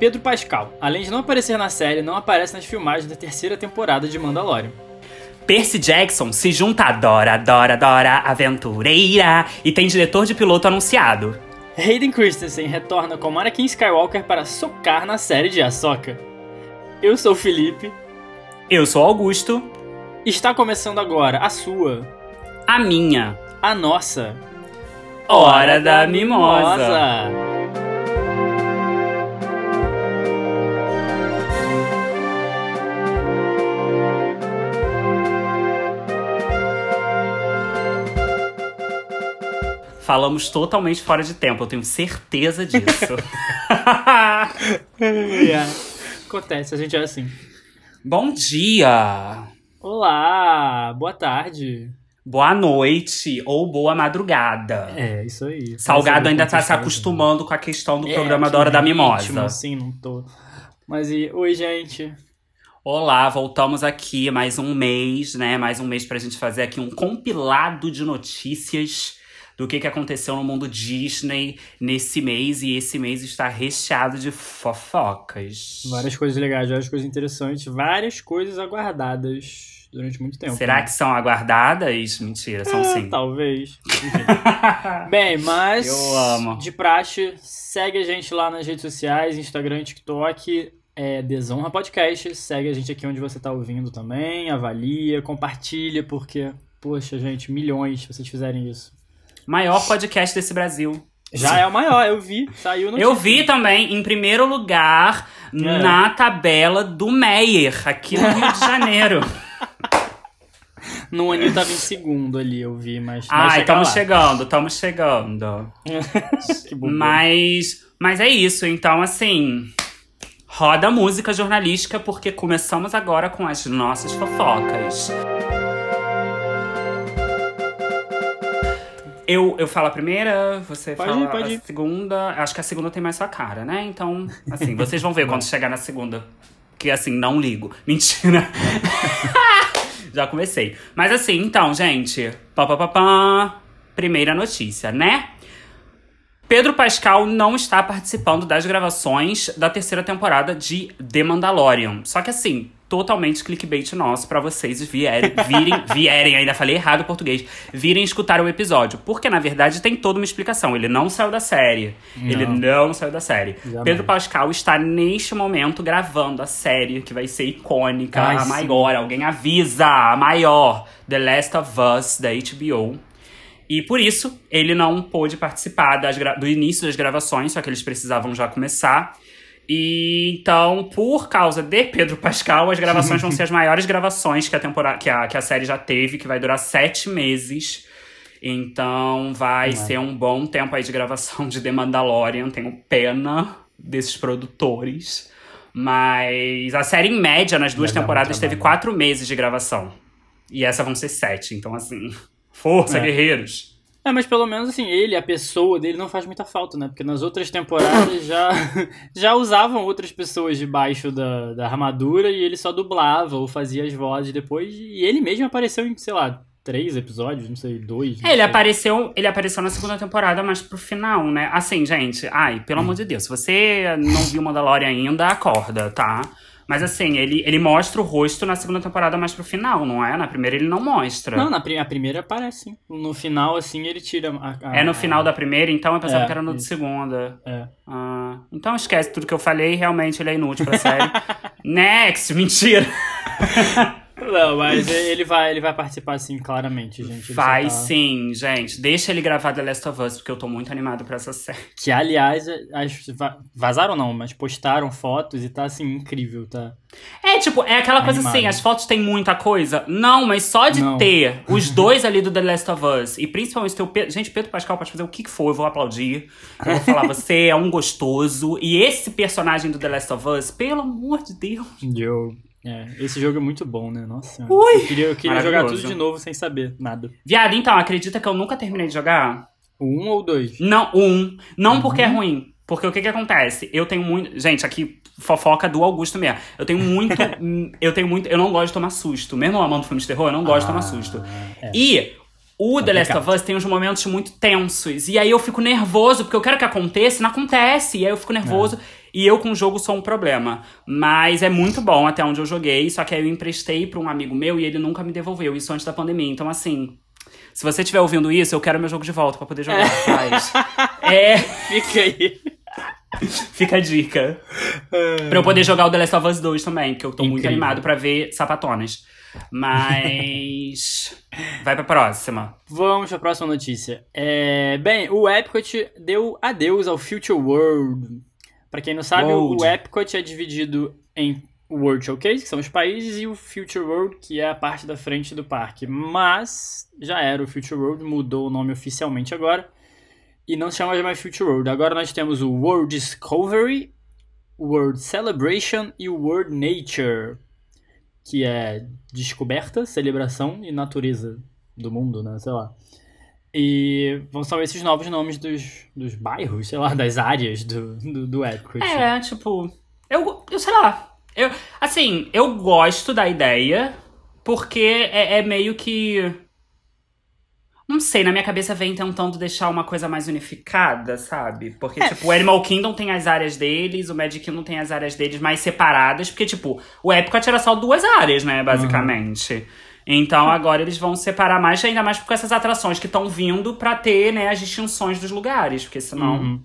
Pedro Pascal, além de não aparecer na série, não aparece nas filmagens da terceira temporada de Mandalorian. Percy Jackson se junta a Dora, Dora, Dora, aventureira, e tem diretor de piloto anunciado. Hayden Christensen retorna como Anakin Skywalker para socar na série de Ahsoka. Eu sou o Felipe. Eu sou Augusto. Está começando agora a sua, A minha. a nossa Hora da Mimosa. Falamos totalmente fora de tempo, eu tenho certeza disso. É. Acontece, a gente é assim. Bom dia! Olá, boa tarde. Boa noite ou boa madrugada. É, isso aí. Salgado ainda tá se acostumando com a questão do É, programa da Hora da Mimosa. ritmo, Assim, não tô. Mas e. Oi, gente. Olá, voltamos aqui mais um mês, né? Mais um mês pra gente fazer aqui um compilado de notícias do que, que aconteceu no mundo Disney nesse mês. E esse mês está recheado de fofocas. Várias coisas legais, várias coisas interessantes, várias coisas aguardadas durante muito tempo. Será né? que são aguardadas? Mentira, são É, sim. Talvez. Bem, mas. Eu amo. De praxe, segue a gente lá nas redes sociais, Instagram, TikTok. É Desonra Podcast. Segue a gente aqui onde você tá ouvindo também. Avalia, compartilha, porque, poxa, gente, milhões se vocês fizerem isso. Maior podcast desse Brasil. Já é o maior, eu vi. Saiu no Eu vi também em primeiro lugar É. na tabela do Meyer, aqui no Rio de Janeiro. No Aninho tava em segundo ali, eu vi, mas. Ai, estamos chegando, estamos chegando. Que. Mas, mas é isso, então assim, roda a música jornalística porque começamos agora com as nossas fofocas. Eu, eu falo a primeira, você Pode fala ir, pode a ir. segunda. Acho que a segunda tem mais sua cara, né? Então, assim, vocês vão ver quando chegar na segunda. Que assim, não ligo. Mentira. Já comecei. Mas assim, então, gente. Pá, pá, pá, pá. Primeira notícia, né? Pedro Pascal não está participando das gravações da terceira temporada de The Mandalorian. Só que assim, totalmente clickbait nosso pra vocês vierem, virem, vierem, ainda falei errado o português, virem escutar o episódio. Porque na verdade tem toda uma explicação. Ele não saiu da série. Ele não saiu da série. Jamais. Pedro Pascal está neste momento gravando a série que vai ser icônica, Ai, a sim. maior. Alguém avisa, a maior. The Last of Us, da HBO. E por isso, ele não pôde participar do início das gravações, só que eles precisavam já começar. E então, por causa de Pedro Pascal, as gravações vão ser as maiores gravações que a, temporada, que, a, que a série já teve, que vai durar sete meses. Então, vai ser um bom tempo aí de gravação de The Mandalorian. Tenho pena desses produtores. Mas a série, em média, nas duas dar muito temporadas, teve quatro meses de gravação. E essa vão ser sete. Então, assim, força, É. guerreiros. É, mas pelo menos assim, ele, a pessoa dele não faz muita falta, né? Porque nas outras temporadas já, já usavam outras pessoas debaixo da, da armadura e ele só dublava ou fazia as vozes depois. E ele mesmo apareceu em, sei lá, três episódios, não sei, dois. não É, ele sei. apareceu, ele apareceu na segunda temporada, mas pro final, né? Assim, gente, ai, pelo amor de Deus, se você não viu Mandalorian ainda, acorda, tá? Mas assim, ele, ele mostra o rosto na segunda temporada mais pro final, não é? Na primeira ele não mostra. Não, na pri- a primeira aparece, sim. No final, assim, ele tira a. a- É no final da primeira, então eu pensava É, que era no de segunda. É. Ah, então esquece tudo que eu falei, realmente ele é inútil pra série. Next, mentira! Não, mas ele vai, ele vai participar, sim, claramente, gente. Vai tá- sim, gente. Deixa ele gravar The Last of Us, porque eu tô muito animado pra essa série. Que, aliás, as, vazaram não, mas postaram fotos e tá, assim, incrível, tá? É, tipo, é aquela coisa Animado. assim, as fotos têm muita coisa. Não, mas só de Não. ter os dois ali do The Last of Us, e principalmente ter o Pedro. Gente, Pedro Pascal pode fazer o que for, eu vou aplaudir. Eu vou falar, você é um gostoso. E esse personagem do The Last of Us, pelo amor de Deus. Eu... É, esse jogo é muito bom, né? Nossa senhora. Ui! Eu queria, eu queria jogar tudo de novo sem saber nada. Viado, então, acredita que eu nunca terminei de jogar? Um ou o dois? Não, um. Não Uhum. porque é ruim. Porque o que que acontece? Eu tenho muito. Gente, aqui, fofoca do Augusto mesmo. Eu tenho muito. eu tenho muito. Eu não gosto de tomar susto. Mesmo amando filme de terror, eu não gosto de tomar susto. é. E O The Last of Us tem uns momentos muito tensos. E aí eu fico nervoso, porque eu quero que aconteça, não acontece. E aí eu fico nervoso. É. E eu com o jogo sou um problema. Mas é muito bom até onde eu joguei. Só que aí eu emprestei pra um amigo meu e ele nunca me devolveu. Isso antes da pandemia. Então, assim. Se você estiver ouvindo isso, eu quero meu jogo de volta para poder jogar. É. é. Fica aí. Fica a dica. É. pra eu poder jogar o The Last of Us 2 também, que eu tô Incrível. muito animado para ver sapatonas. Mas. Vai pra próxima. Vamos pra próxima notícia. É... Bem, o Epcot deu adeus ao Future World. Pra quem não sabe, World. o Epcot é dividido em World Showcase, que são os países, e o Future World, que é a parte da frente do parque. Mas já era o Future World, mudou o nome oficialmente agora. E não se chama mais Future World. Agora nós temos o World Discovery, World Celebration e o World Nature que é descoberta, celebração e natureza do mundo, né? Sei lá. E vão ser esses novos nomes dos, dos bairros, sei lá, das áreas do, do, do Epcot. É, tipo, eu, eu sei lá. Eu, assim, eu gosto da ideia, porque é, é meio que não sei, na minha cabeça vem tentando deixar uma coisa mais unificada, sabe? Porque, é. tipo, o Animal Kingdom tem as áreas deles, o Magic Kingdom tem as áreas deles mais separadas, porque, tipo, o Epcot era só duas áreas, né, basicamente. Uhum. Então agora eles vão separar mais, ainda mais com essas atrações que estão vindo para ter, né, as distinções dos lugares, porque senão. Uhum.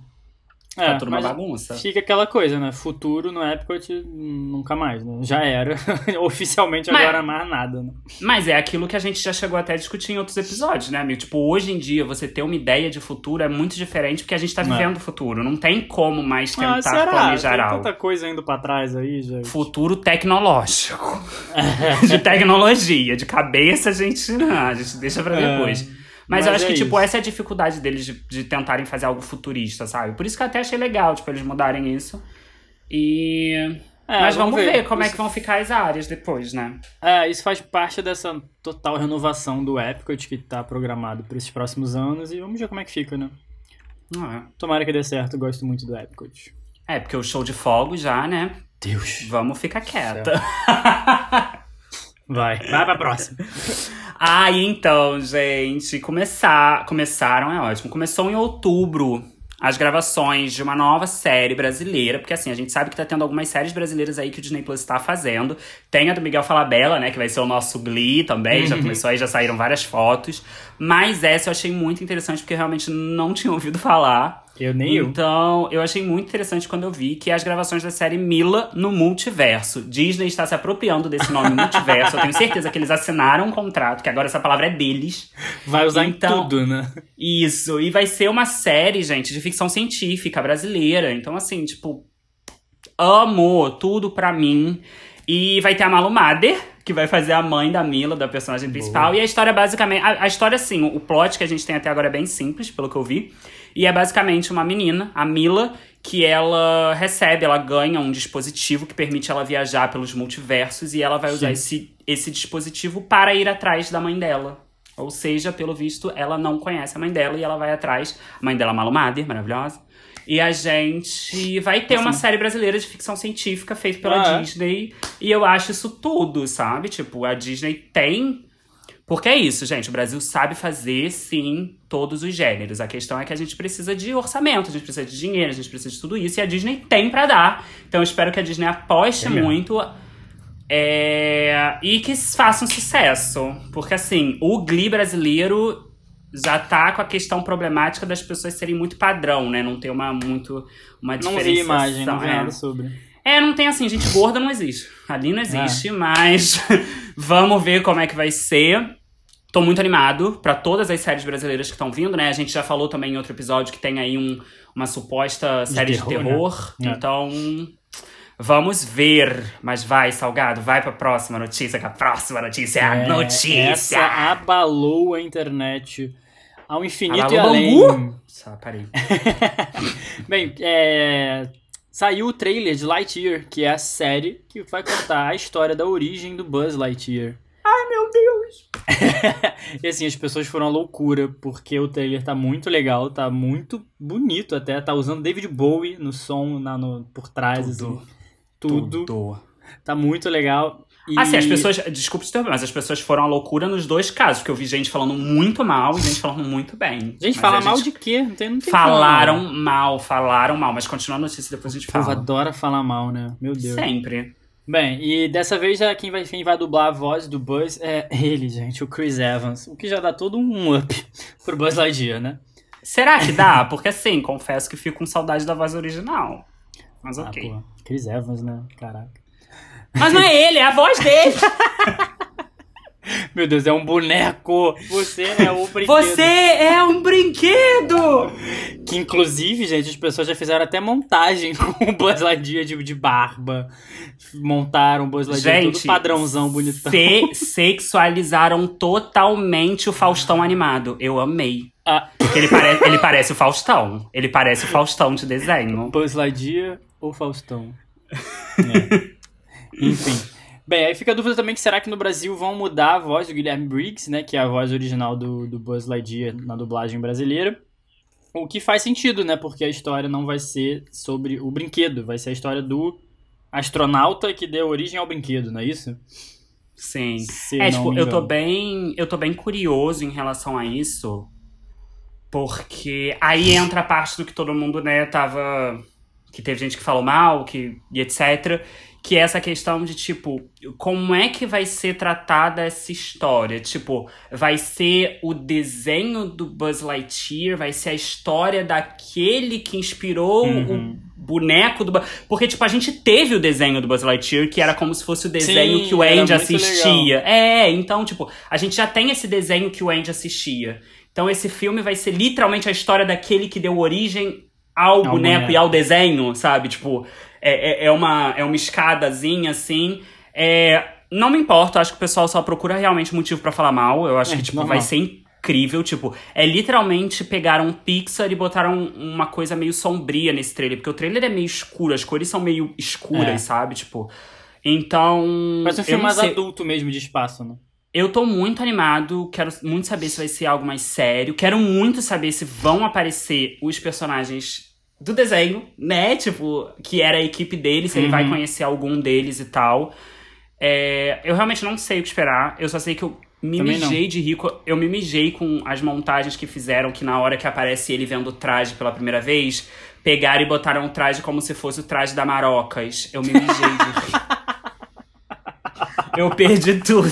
É, tá tudo uma bagunça. Fica aquela coisa, né? Futuro no Epcot nunca mais, né? Já era. Oficialmente mas, agora mais nada, né? Mas é aquilo que a gente já chegou até a discutir em outros episódios, né, amigo? Tipo, hoje em dia você ter uma ideia de futuro é muito diferente porque a gente tá é. vivendo o futuro. Não tem como mais ah, tentar ah, planejar tem algo. tanta coisa indo pra trás aí, gente. Futuro tecnológico. de tecnologia. De cabeça a gente, não, a gente deixa pra é. depois. É. Mas, Mas eu acho é que, tipo, isso. tipo, essa é a dificuldade deles de, de, tentarem fazer algo futurista, sabe? Por isso que eu até achei legal, tipo, eles mudarem isso. E. É, Mas vamos, vamos ver. ver. como isso... é que vão ficar as áreas depois, né? É, isso faz parte dessa total renovação do Epcot que tá programado para esses próximos anos e vamos ver como é que fica, né? Ah, é. Tomara que dê certo, gosto muito do Epcot. É, porque o show de fogo já, né? Deus. Vamos ficar quieta. Vai, vai pra próxima. ah, então, gente, começar, começaram, é ótimo. Começou em outubro as gravações de uma nova série brasileira, porque assim, a gente sabe que tá tendo algumas séries brasileiras aí que o Disney Plus tá fazendo. Tem a do Miguel Falabella, né, que vai ser o nosso Glee também, uhum. já começou aí, já saíram várias fotos. Mas essa eu achei muito interessante, porque realmente não tinha ouvido falar. Eu nem Então, eu achei muito interessante quando eu vi que as gravações da série Mila no Multiverso. Disney está se apropriando desse nome Multiverso. eu tenho certeza que eles assinaram um contrato, que agora essa palavra é deles. Vai usar então, em tudo, né? Isso. E vai ser uma série, gente, de ficção científica brasileira. Então, assim, tipo, amo tudo pra mim. E vai ter a Malu Mader, que vai fazer a mãe da Mila, da personagem principal. Boa. E a história, basicamente. A, a história, assim, o plot que a gente tem até agora é bem simples, pelo que eu vi. E é basicamente uma menina, a Mila, que ela recebe, ela ganha um dispositivo que permite ela viajar pelos multiversos e ela vai usar esse, esse dispositivo para ir atrás da mãe dela. Ou seja, pelo visto, ela não conhece a mãe dela e ela vai atrás. A mãe dela, Malu Mader, maravilhosa. E a gente vai ter uma série brasileira de ficção científica feita pela ah, é? Disney. E eu acho isso tudo, sabe? Tipo, a Disney tem porque é isso, gente. O Brasil sabe fazer, sim, todos os gêneros. A questão é que a gente precisa de orçamento, a gente precisa de dinheiro, a gente precisa de tudo isso. E a Disney tem para dar. Então eu espero que a Disney aposte é muito. É... E que faça um sucesso. Porque, assim, o Glee brasileiro já tá com a questão problemática das pessoas serem muito padrão, né? Não ter uma muito uma diferença. Não vi imagem, não vi nada sobre. É, não tem assim, gente gorda não existe. Ali não existe, é. mas vamos ver como é que vai ser. Tô muito animado para todas as séries brasileiras que estão vindo, né? A gente já falou também em outro episódio que tem aí um, uma suposta série de terror. De terror. Né? Então, vamos ver. Mas vai, Salgado, vai pra próxima notícia, que a próxima notícia é a é, notícia. Essa abalou a internet ao infinito abalou e além. Só, parei. Bem, é Saiu o trailer de Lightyear, que é a série que vai contar a história da origem do Buzz Lightyear. Ai, meu Deus! e assim, as pessoas foram à loucura, porque o trailer tá muito legal, tá muito bonito até, tá usando David Bowie no som, na, no, por trás, tudo, assim. Tudo. tudo. Tá muito legal. E... Assim, as pessoas. Desculpa te mas as pessoas foram à loucura nos dois casos, porque eu vi gente falando muito mal e gente falando muito bem. Gente, fala mal de quê? Não tem, não tem Falaram mal, falaram mal, mas continua a notícia depois a gente O povo fala. adora falar mal, né? Meu Deus. Sempre. Bem, e dessa vez já quem vai, quem vai dublar a voz do Buzz é ele, gente, o Chris Evans. O que já dá todo um up pro Buzz Lightyear, né? Será que dá? Porque assim, confesso que fico com saudade da voz original. Mas Ah, ok. pô, Chris Evans, né? Caraca. Mas não é ele, é a voz dele. Meu Deus, é um boneco! Você é o brinquedo. Você é um brinquedo! Que inclusive, gente, as pessoas já fizeram até montagem com o Buzz Lightyear de, de barba. Montaram o Buzz Lightyear todo Gente, padrãozão, bonitão. Se sexualizaram totalmente o Faustão animado. Eu amei. Ah, Porque ele, pare ele parece o Faustão. Ele parece o Faustão de desenho. Buzz Lightyear ou Faustão? É. Enfim. Bem, aí fica a dúvida também que será que no Brasil vão mudar a voz do Guilherme Briggs, né? Que é a voz original do, do Buzz Lightyear na dublagem brasileira. O que faz sentido, né? Porque a história não vai ser sobre o brinquedo, vai ser a história do astronauta que deu origem ao brinquedo, não é isso? Sim. Se É, tipo, eu tô bem. Eu tô bem curioso em relação a isso. Porque aí entra a parte do que todo mundo, né, tava. Que teve gente que falou mal, que, e etc. Que é essa questão de, tipo, como é que vai ser tratada essa história? Tipo, vai ser o desenho do Buzz Lightyear, vai ser a história daquele que inspirou Uhum. o boneco do Buzz. Porque, tipo, a gente teve o desenho do Buzz Lightyear, que era como se fosse o desenho Sim, que o Andy assistia. É, então, tipo, a gente já tem esse desenho que o Andy assistia. Então, esse filme vai ser literalmente a história daquele que deu origem ao, boneco, boneco. e ao desenho, sabe? Tipo, é, é, é uma, é uma escadazinha assim. É, não me importa, acho que o pessoal só procura realmente motivo pra falar mal. Eu acho É, que, tipo, normal. vai ser incrível. Tipo, é literalmente pegaram um Pixar e botaram uma coisa meio sombria nesse trailer. Porque o trailer é meio escuro, as cores são meio escuras, É. sabe? Tipo. Então. Mas um filme mais sei. adulto mesmo de espaço, né? Eu tô muito animado, quero muito saber se vai ser algo mais sério. Quero muito saber se vão aparecer os personagens do desenho, né? Tipo, que era a equipe dele, se ele Uhum. vai conhecer algum deles e tal. É, eu realmente não sei o que esperar. Eu só sei que eu me Também não. mijei de rico. Eu me mijei com as montagens que fizeram, que na hora que aparece ele vendo o traje pela primeira vez, pegaram e botaram o traje como se fosse o traje da Marocas. Eu me mijei de rir. Eu perdi tudo.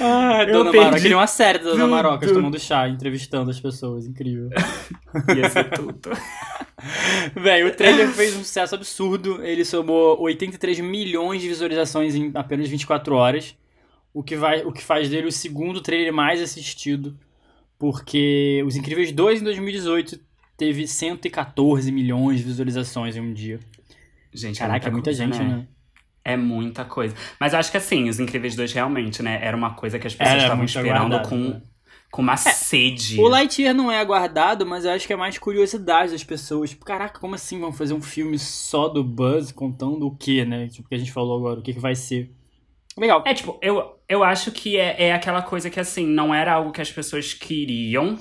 Ah, Dona Maroca. Queria uma série da Dona. Marocas tomando chá, entrevistando as pessoas. Incrível. Ia ser tudo. Véi, o trailer fez um sucesso absurdo. Ele somou 83 milhões de visualizações em apenas 24 horas. O que, vai, o que faz dele o segundo trailer mais assistido. Porque Os Incríveis 2 em 2018 teve 114 milhões de visualizações em um dia. Gente, Caraca, é muita coisa, gente, né? É muita coisa. Mas eu acho que assim, Os Incríveis 2 realmente, né? Era uma coisa que as pessoas estavam esperando aguardado, com, né? com uma sede. O Lightyear não é aguardado, mas eu acho que é mais curiosidade das pessoas. Tipo, caraca, como assim vão fazer um filme só do Buzz contando o que, né? Tipo, o que a gente falou agora, o que, que vai ser. Legal. É, tipo, eu, eu acho que é, é aquela coisa que, assim, não era algo que as pessoas queriam.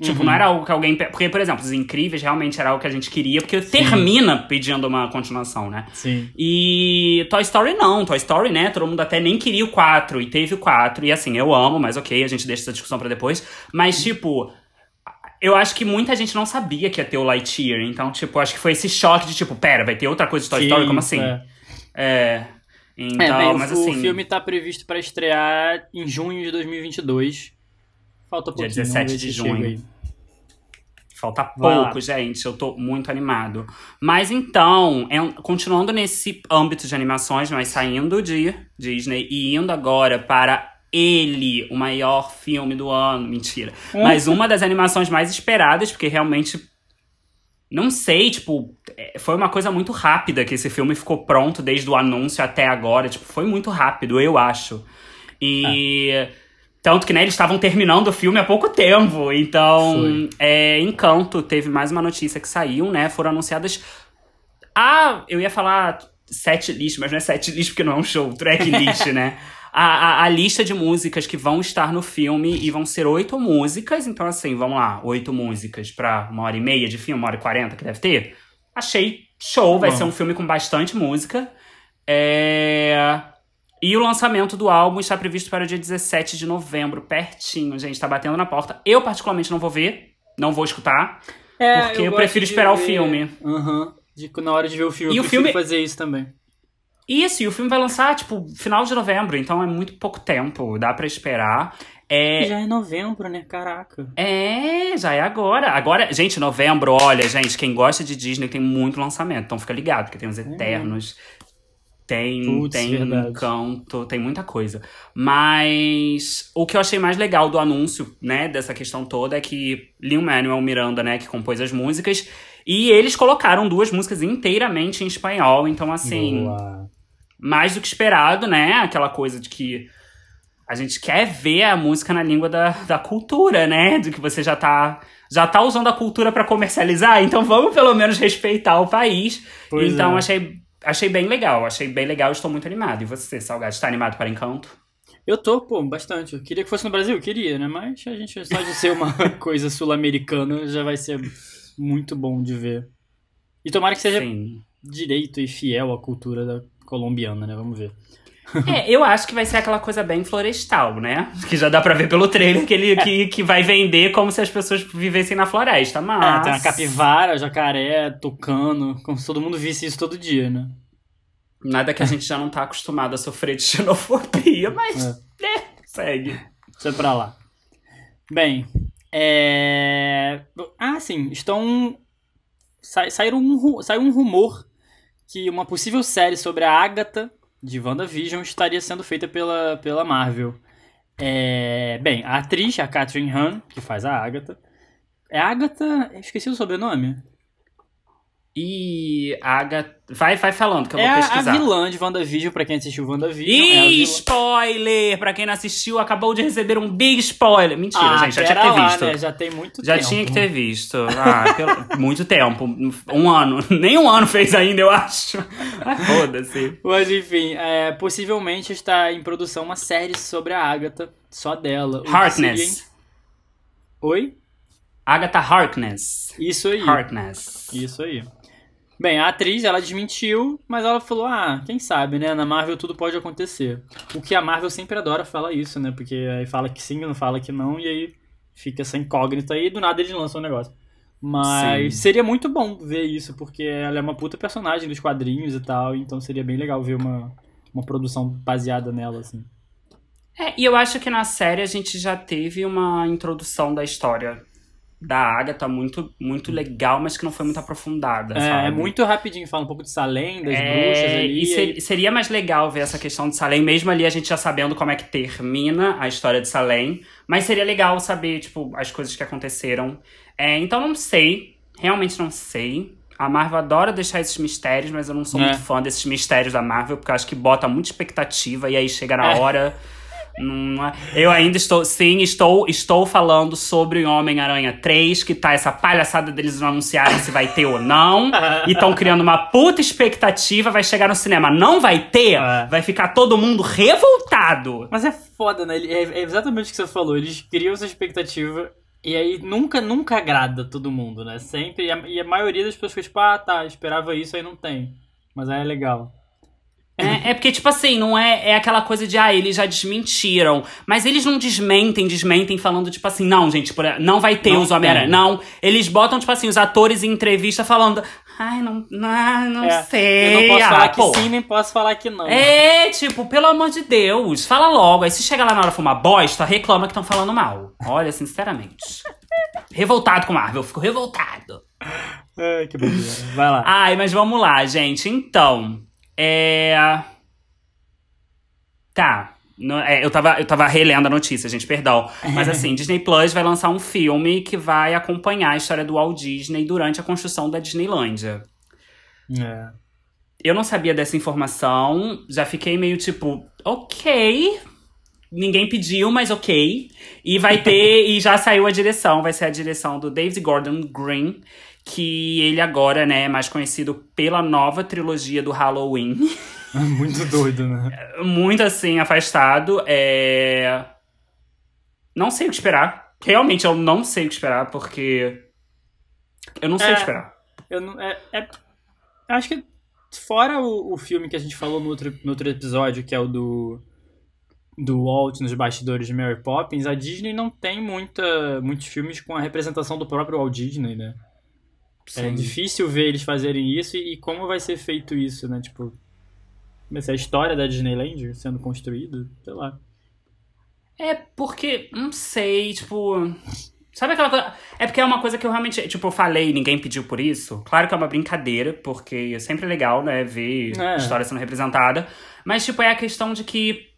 Tipo, Uhum. não era algo que alguém. Porque, por exemplo, Os Incríveis realmente era algo que a gente queria, porque termina pedindo uma continuação, né? Sim. E Toy Story não, Toy Story, né? Todo mundo até nem queria o 4 e teve o 4. E assim, eu amo, mas ok, a gente deixa essa discussão pra depois. Mas, tipo, eu acho que muita gente não sabia que ia ter o Lightyear. Então, tipo, acho que foi esse choque de tipo, pera, vai ter outra coisa de Toy Story? Como assim? É. É. Então, É, bem, o- mas o, assim. filme tá previsto pra estrear em junho de 2022. Falta Dia pouquinho. 17 vamos ver de se junho. Falta pouco, gente. Eu tô muito animado. Mas então, é continuando nesse âmbito de animações, nós saindo de Disney e indo agora para ele, o maior filme do ano. Mentira. Hum. Mas uma das animações mais esperadas, porque realmente. Não sei, tipo, é, foi uma coisa muito rápida que esse filme ficou pronto desde o anúncio até agora. Tipo, foi muito rápido, eu acho. E. Tanto que, né, eles estavam terminando o filme há pouco tempo. Então, é, Encanto teve mais uma notícia que saiu, né? Foram anunciadas. Ah, eu ia falar set list, mas não é set list porque não é um show, track list, né? A, a, a lista de músicas que vão estar no filme e vão ser oito músicas. Então, assim, vamos lá, oito músicas pra uma hora e meia de filme, uma hora e quarenta que deve ter. Achei show, vai Bom. ser um filme com bastante música. É. E o lançamento do álbum está previsto para o dia 17 de novembro, pertinho, gente, tá batendo na porta. Eu, particularmente, não vou ver, não vou escutar, É, porque eu, gosto prefiro esperar o ver- filme. Aham. De- Na hora de ver o filme, E eu o filme- fazer isso também. Isso, e o filme vai lançar, tipo, final de novembro, então é muito pouco tempo, dá pra esperar. É, Já é novembro, né? Caraca. É, já é agora. Agora, gente, novembro, olha, gente, quem gosta de Disney tem muito lançamento, então fica ligado, porque tem os Eternos, tem, Putz, tem verdade. Encanto, tem muita coisa. Mas o que eu achei mais legal do anúncio, né, dessa questão toda é que Lin-Manuel Miranda, né, que compôs as músicas, e eles colocaram duas músicas inteiramente em espanhol, então assim Boa. mais do que esperado, né? Aquela coisa de que a gente quer ver a música na língua da, da cultura, né? De que você já tá, já tá usando a cultura pra comercializar, então vamos pelo menos respeitar o país. Pois então é. achei, achei bem legal, achei bem legal, estou muito animado. E você, Salgado, está animado para Encanto? Eu tô, pô, bastante. Eu queria que fosse no Brasil, queria, né? Mas a gente, só de ser uma coisa sul-americana, já vai ser muito bom de ver. E tomara que seja Sim. direito e fiel à cultura da colombiana, né? Vamos ver. É, eu acho que vai ser aquela coisa bem florestal, né? Que já dá pra ver pelo trailer que ele que, que vai vender como se as pessoas vivessem na floresta, mas... Ah, tem uma capivara, jacaré, tucano, como se todo mundo visse isso todo dia, né? Nada que a gente já não tá acostumado a sofrer de xenofobia, mas, É. né, segue. Deixa pra lá. Bem, é... Ah, sim, estão... Sai, saíram um, ru- saiu um rumor que uma possível série sobre a Agatha de WandaVision estaria sendo feita pela, pela Marvel. É... Bem, a atriz, a Catherine Hahn, que faz a Agatha... É Agatha... Esqueci o sobrenome. E a Agatha... Vai, vai falando que eu É vou a, a pesquisar. vilã de WandaVision, pra quem assistiu WandaVision. é a Ih, vilã- spoiler! Pra quem não assistiu, acabou de receber um big spoiler. Mentira, Ah, gente, já tinha que ter lá, visto. né? Já tem muito Já tempo. tinha que ter visto. Ah, pelo- muito tempo. Um ano. Nem um ano fez ainda, eu acho. Ah, Foda-se. Mas enfim, é, possivelmente está em produção uma série sobre a Agatha, só dela. Harkness. Oi? Agatha Harkness. Isso aí. Harkness. Isso aí. Bem, a atriz, ela desmentiu, mas ela falou, ah, quem sabe, né? Na Marvel tudo pode acontecer. O que a Marvel sempre adora falar isso, né? Porque aí fala que sim, não fala que não, e aí fica essa incógnita aí, e do nada eles lançam o negócio. Mas Sim. seria muito bom ver isso, porque ela é uma puta personagem dos quadrinhos e tal, então seria bem legal ver uma, uma produção baseada nela, assim. É, e eu acho que na série a gente já teve uma introdução da história da Agatha muito, muito legal, mas que não foi muito aprofundada, É, sabe? é muito rapidinho, fala um pouco de Salem, das É, bruxas ali. E ser- seria mais legal ver essa questão de Salem, mesmo ali a gente já sabendo como é que termina a história de Salem. Mas seria legal saber, tipo, as coisas que aconteceram. É, então não sei, realmente não sei. A Marvel adora deixar esses mistérios, mas eu não sou É. muito fã desses mistérios da Marvel, porque eu acho que bota muita expectativa e aí chega na É. hora. não é- Eu ainda estou, sim, estou, estou falando sobre o Homem-Aranha 3, que tá essa palhaçada deles não anunciarem se vai ter ou não. e estão criando uma puta expectativa, vai chegar no cinema, não vai ter, É. vai ficar todo mundo revoltado. Mas é foda, né? É, é exatamente o que você falou. Eles criam essa expectativa e aí nunca, nunca agrada todo mundo, né? Sempre. E a, e a maioria das pessoas tipo, ah, tá, esperava isso, aí não tem. Mas aí é legal. É, é porque, tipo assim, não é, é aquela coisa de, ah, eles já desmentiram. Mas eles não desmentem, desmentem falando, tipo assim, não, gente, por- não vai ter Não os Homem-Aranha. Não, eles botam, tipo assim, os atores em entrevista falando, ai, não, não, não É, sei. Eu não posso ah, falar que pô. sim, nem posso falar que não. É, tipo, pelo amor de Deus, fala logo. Aí se chega lá na hora e for uma bosta, reclama que estão falando mal. Olha, sinceramente. Revoltado com Marvel, fico revoltado. Ai, que bobeira. Vai lá. Ai, mas vamos lá, gente. Então, é. Tá. É, eu, tava, eu tava relendo a notícia, gente, perdão. Mas assim, Disney Plus vai lançar um filme que vai acompanhar a história do Walt Disney durante a construção da Disneylândia. É. Eu não sabia dessa informação, já fiquei meio tipo, ok. Ninguém pediu, mas ok. E vai ter, e já saiu a direção, vai ser a direção do David Gordon Green, que ele agora, né, é mais conhecido pela nova trilogia do Halloween. Muito doido, né? Muito assim, afastado. É... Não sei o que esperar. Realmente eu não sei o que esperar, porque. Eu não sei o que É. esperar. Eu não. É, é- acho que fora o, o filme que a gente falou no outro, no outro episódio, que é o do do Walt nos bastidores de Mary Poppins, a Disney não tem muita, muitos filmes com a representação do próprio Walt Disney, né? É Sim. difícil ver eles fazerem isso e, e como vai ser feito isso, né? Tipo, ser a história da Disneyland sendo construída, sei lá. É porque, não sei, tipo. Sabe aquela coisa. É porque é uma coisa que eu realmente. Tipo, eu falei e ninguém pediu por isso. Claro que é uma brincadeira, porque é sempre legal, né? Ver É. história sendo representada. Mas, tipo, é a questão de que.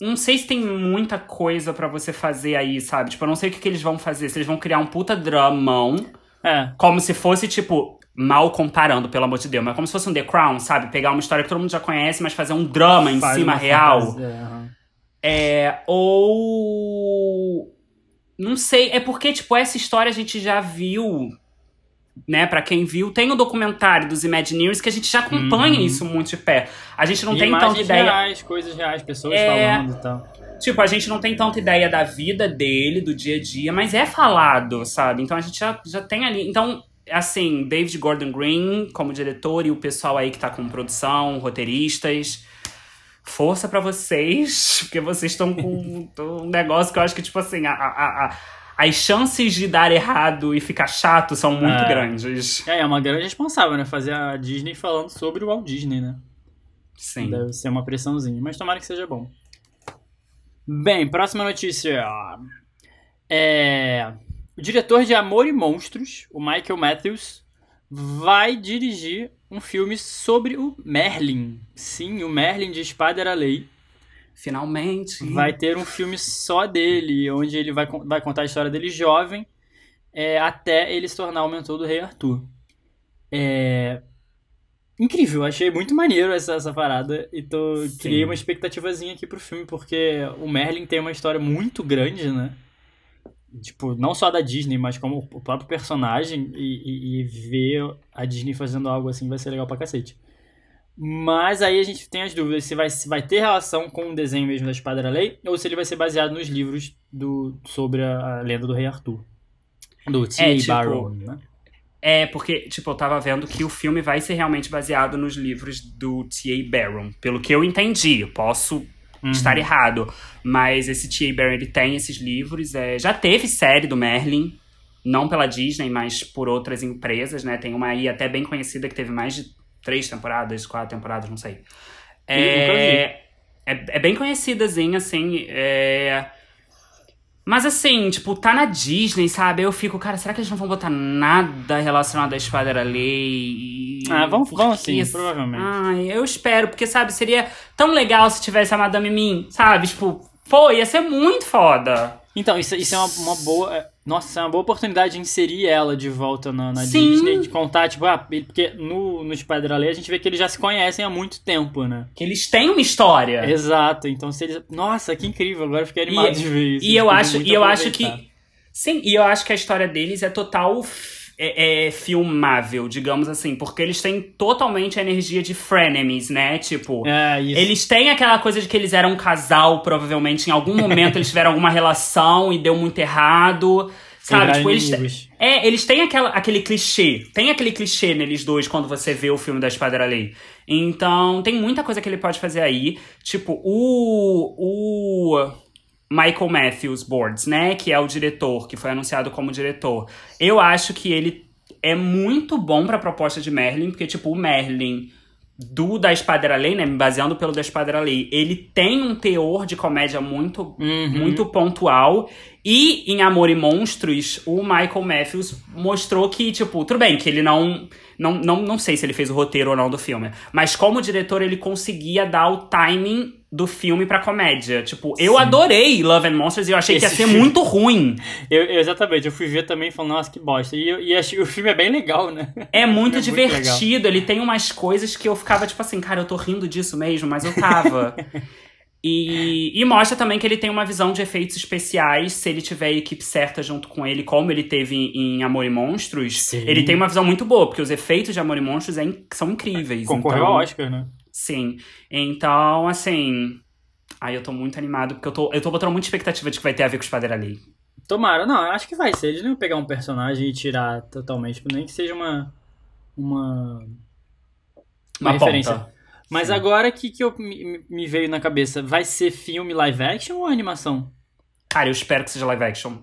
Não sei se tem muita coisa pra você fazer aí, sabe? Tipo, eu não sei o que, que eles vão fazer. Se eles vão criar um puta dramão. É, Como se fosse, tipo, mal comparando, pelo amor de Deus, mas como se fosse um The Crown, sabe? Pegar uma história que todo mundo já conhece, mas fazer um drama em faz cima real. É, ou. Não sei, é porque, tipo, essa história a gente já viu, né? Pra quem viu, tem o documentário dos Imagineers que a gente já acompanha Uhum. isso muito de perto. A gente não E tem tanta ideia. reais, coisas reais, pessoas É. falando e tal. Tipo, a gente não tem tanta ideia da vida dele, do dia a dia, mas é falado, sabe? Então a gente já, já tem ali. Então, assim, David Gordon Green como diretor e o pessoal aí que tá com produção, roteiristas. Força pra vocês, porque vocês estão com um negócio que eu acho que, tipo assim, a, a, a- as chances de dar errado e ficar chato são muito É. grandes. É, é uma grande responsável, né? Fazer a Disney falando sobre o Walt Disney, né? Sim. Deve ser uma pressãozinha, mas tomara que seja bom. Bem, próxima notícia. É... O diretor de Amor e Monstros, o Michael Matthews, vai dirigir um filme sobre o Merlin. Sim, o Merlin de Espada era Lei. Finalmente. Vai ter um filme só dele, onde ele vai, vai contar a história dele jovem, é, até ele se tornar o mentor do Rei Arthur. É... Incrível, achei muito maneiro essa, essa parada e tô, Sim. criei uma expectativazinha aqui pro filme, porque o Merlin tem uma história muito grande, né? Tipo, não só da Disney, mas como o próprio personagem, e, e- e ver a Disney fazendo algo assim vai ser legal pra cacete. Mas aí a gente tem as dúvidas se vai, se vai ter relação com o desenho mesmo da Espada da Lei ou se ele vai ser baseado nos livros do, sobre a, a lenda do Rei Arthur. Do T.A. tipo, Barrow, né? É, porque, tipo, eu tava vendo que o filme vai ser realmente baseado nos livros do T.A. Barron. Pelo que eu entendi, eu posso Uhum. estar errado. Mas esse T.A. Barron, ele tem esses livros. É, já teve série do Merlin, não pela Disney, mas por outras empresas, né? Tem uma aí até bem conhecida que teve mais de três temporadas, quatro temporadas, não sei. É, é, é bem conhecidazinha, assim. É... Mas assim, tipo, tá na Disney, sabe? Eu fico, cara, será que eles não vão botar nada relacionado à Espada da Lei? Ah, vão, vão sim, provavelmente. Ai, eu espero, porque, sabe, seria tão legal se tivesse a Madame Mim, sabe? Tipo, pô, ia ser muito foda. Então, isso, isso é uma, uma boa. Nossa, é uma boa oportunidade de inserir ela de volta na, na. Disney, de contar, tipo, ah, porque no, no Lei a gente vê que eles já se conhecem há muito tempo, né? Que eles têm uma história. Exato, então se eles. Nossa, que incrível, agora eu fiquei animado E- de ver isso. E eu acho, e eu acho que. Sim, e eu acho que a história deles é total é, é filmável, digamos assim, porque eles têm totalmente a energia de frenemies, né? Tipo, É, isso. eles têm aquela coisa de que eles eram um casal, provavelmente, em algum momento eles tiveram alguma relação e deu muito errado. Sabe? Tipo, eles, é, eles têm aquela, aquele clichê. Tem aquele clichê neles dois quando você vê o filme da Espada da Lei. Então, tem muita coisa que ele pode fazer aí. Tipo, o. O. Michael Matthews Boards, né? Que é o diretor, que foi anunciado como diretor. Eu acho que ele é muito bom pra proposta de Merlin, porque, tipo, o Merlin do da Espada da Lei, né? Me baseando pelo da Espada da Lei, ele tem um teor de comédia muito Uhum. muito pontual. E em Amor e Monstros, o Michael Matthews mostrou que, tipo, tudo bem, que ele não. Não, não, não sei se ele fez o roteiro ou não do filme. Mas como diretor, ele conseguia dar o timing do filme pra comédia. Tipo, eu adorei Love and Monsters e eu achei que ia Esse ser filme- muito ruim. Eu, eu- exatamente, eu fui ver também falando, nossa, que bosta. E, eu- e achei- o filme é bem legal, né? É muito É muito divertido. ele tem umas coisas que eu ficava, tipo assim, cara, eu tô rindo disso mesmo, mas eu tava. E, e mostra também que ele tem uma visão de efeitos especiais, se ele tiver a equipe certa junto com ele, como ele teve em, em Amor e Monstros. Sim. Ele tem uma visão muito boa, porque os efeitos de Amor e Monstros é in- são incríveis. Concorreu então, ao Oscar, né? Sim. Então, assim. Ai, eu tô muito animado, porque eu tô, eu tô botando muita expectativa de que vai ter a ver com Espada ali. Tomara, não, acho que vai ser. Eles não iam pegar um personagem e tirar totalmente, nem que seja uma. Uma. Uma, Uma referência. ponta. Mas Sim. agora que, que eu, me, me veio na cabeça, vai ser filme live action ou animação? Cara, eu espero que seja live action.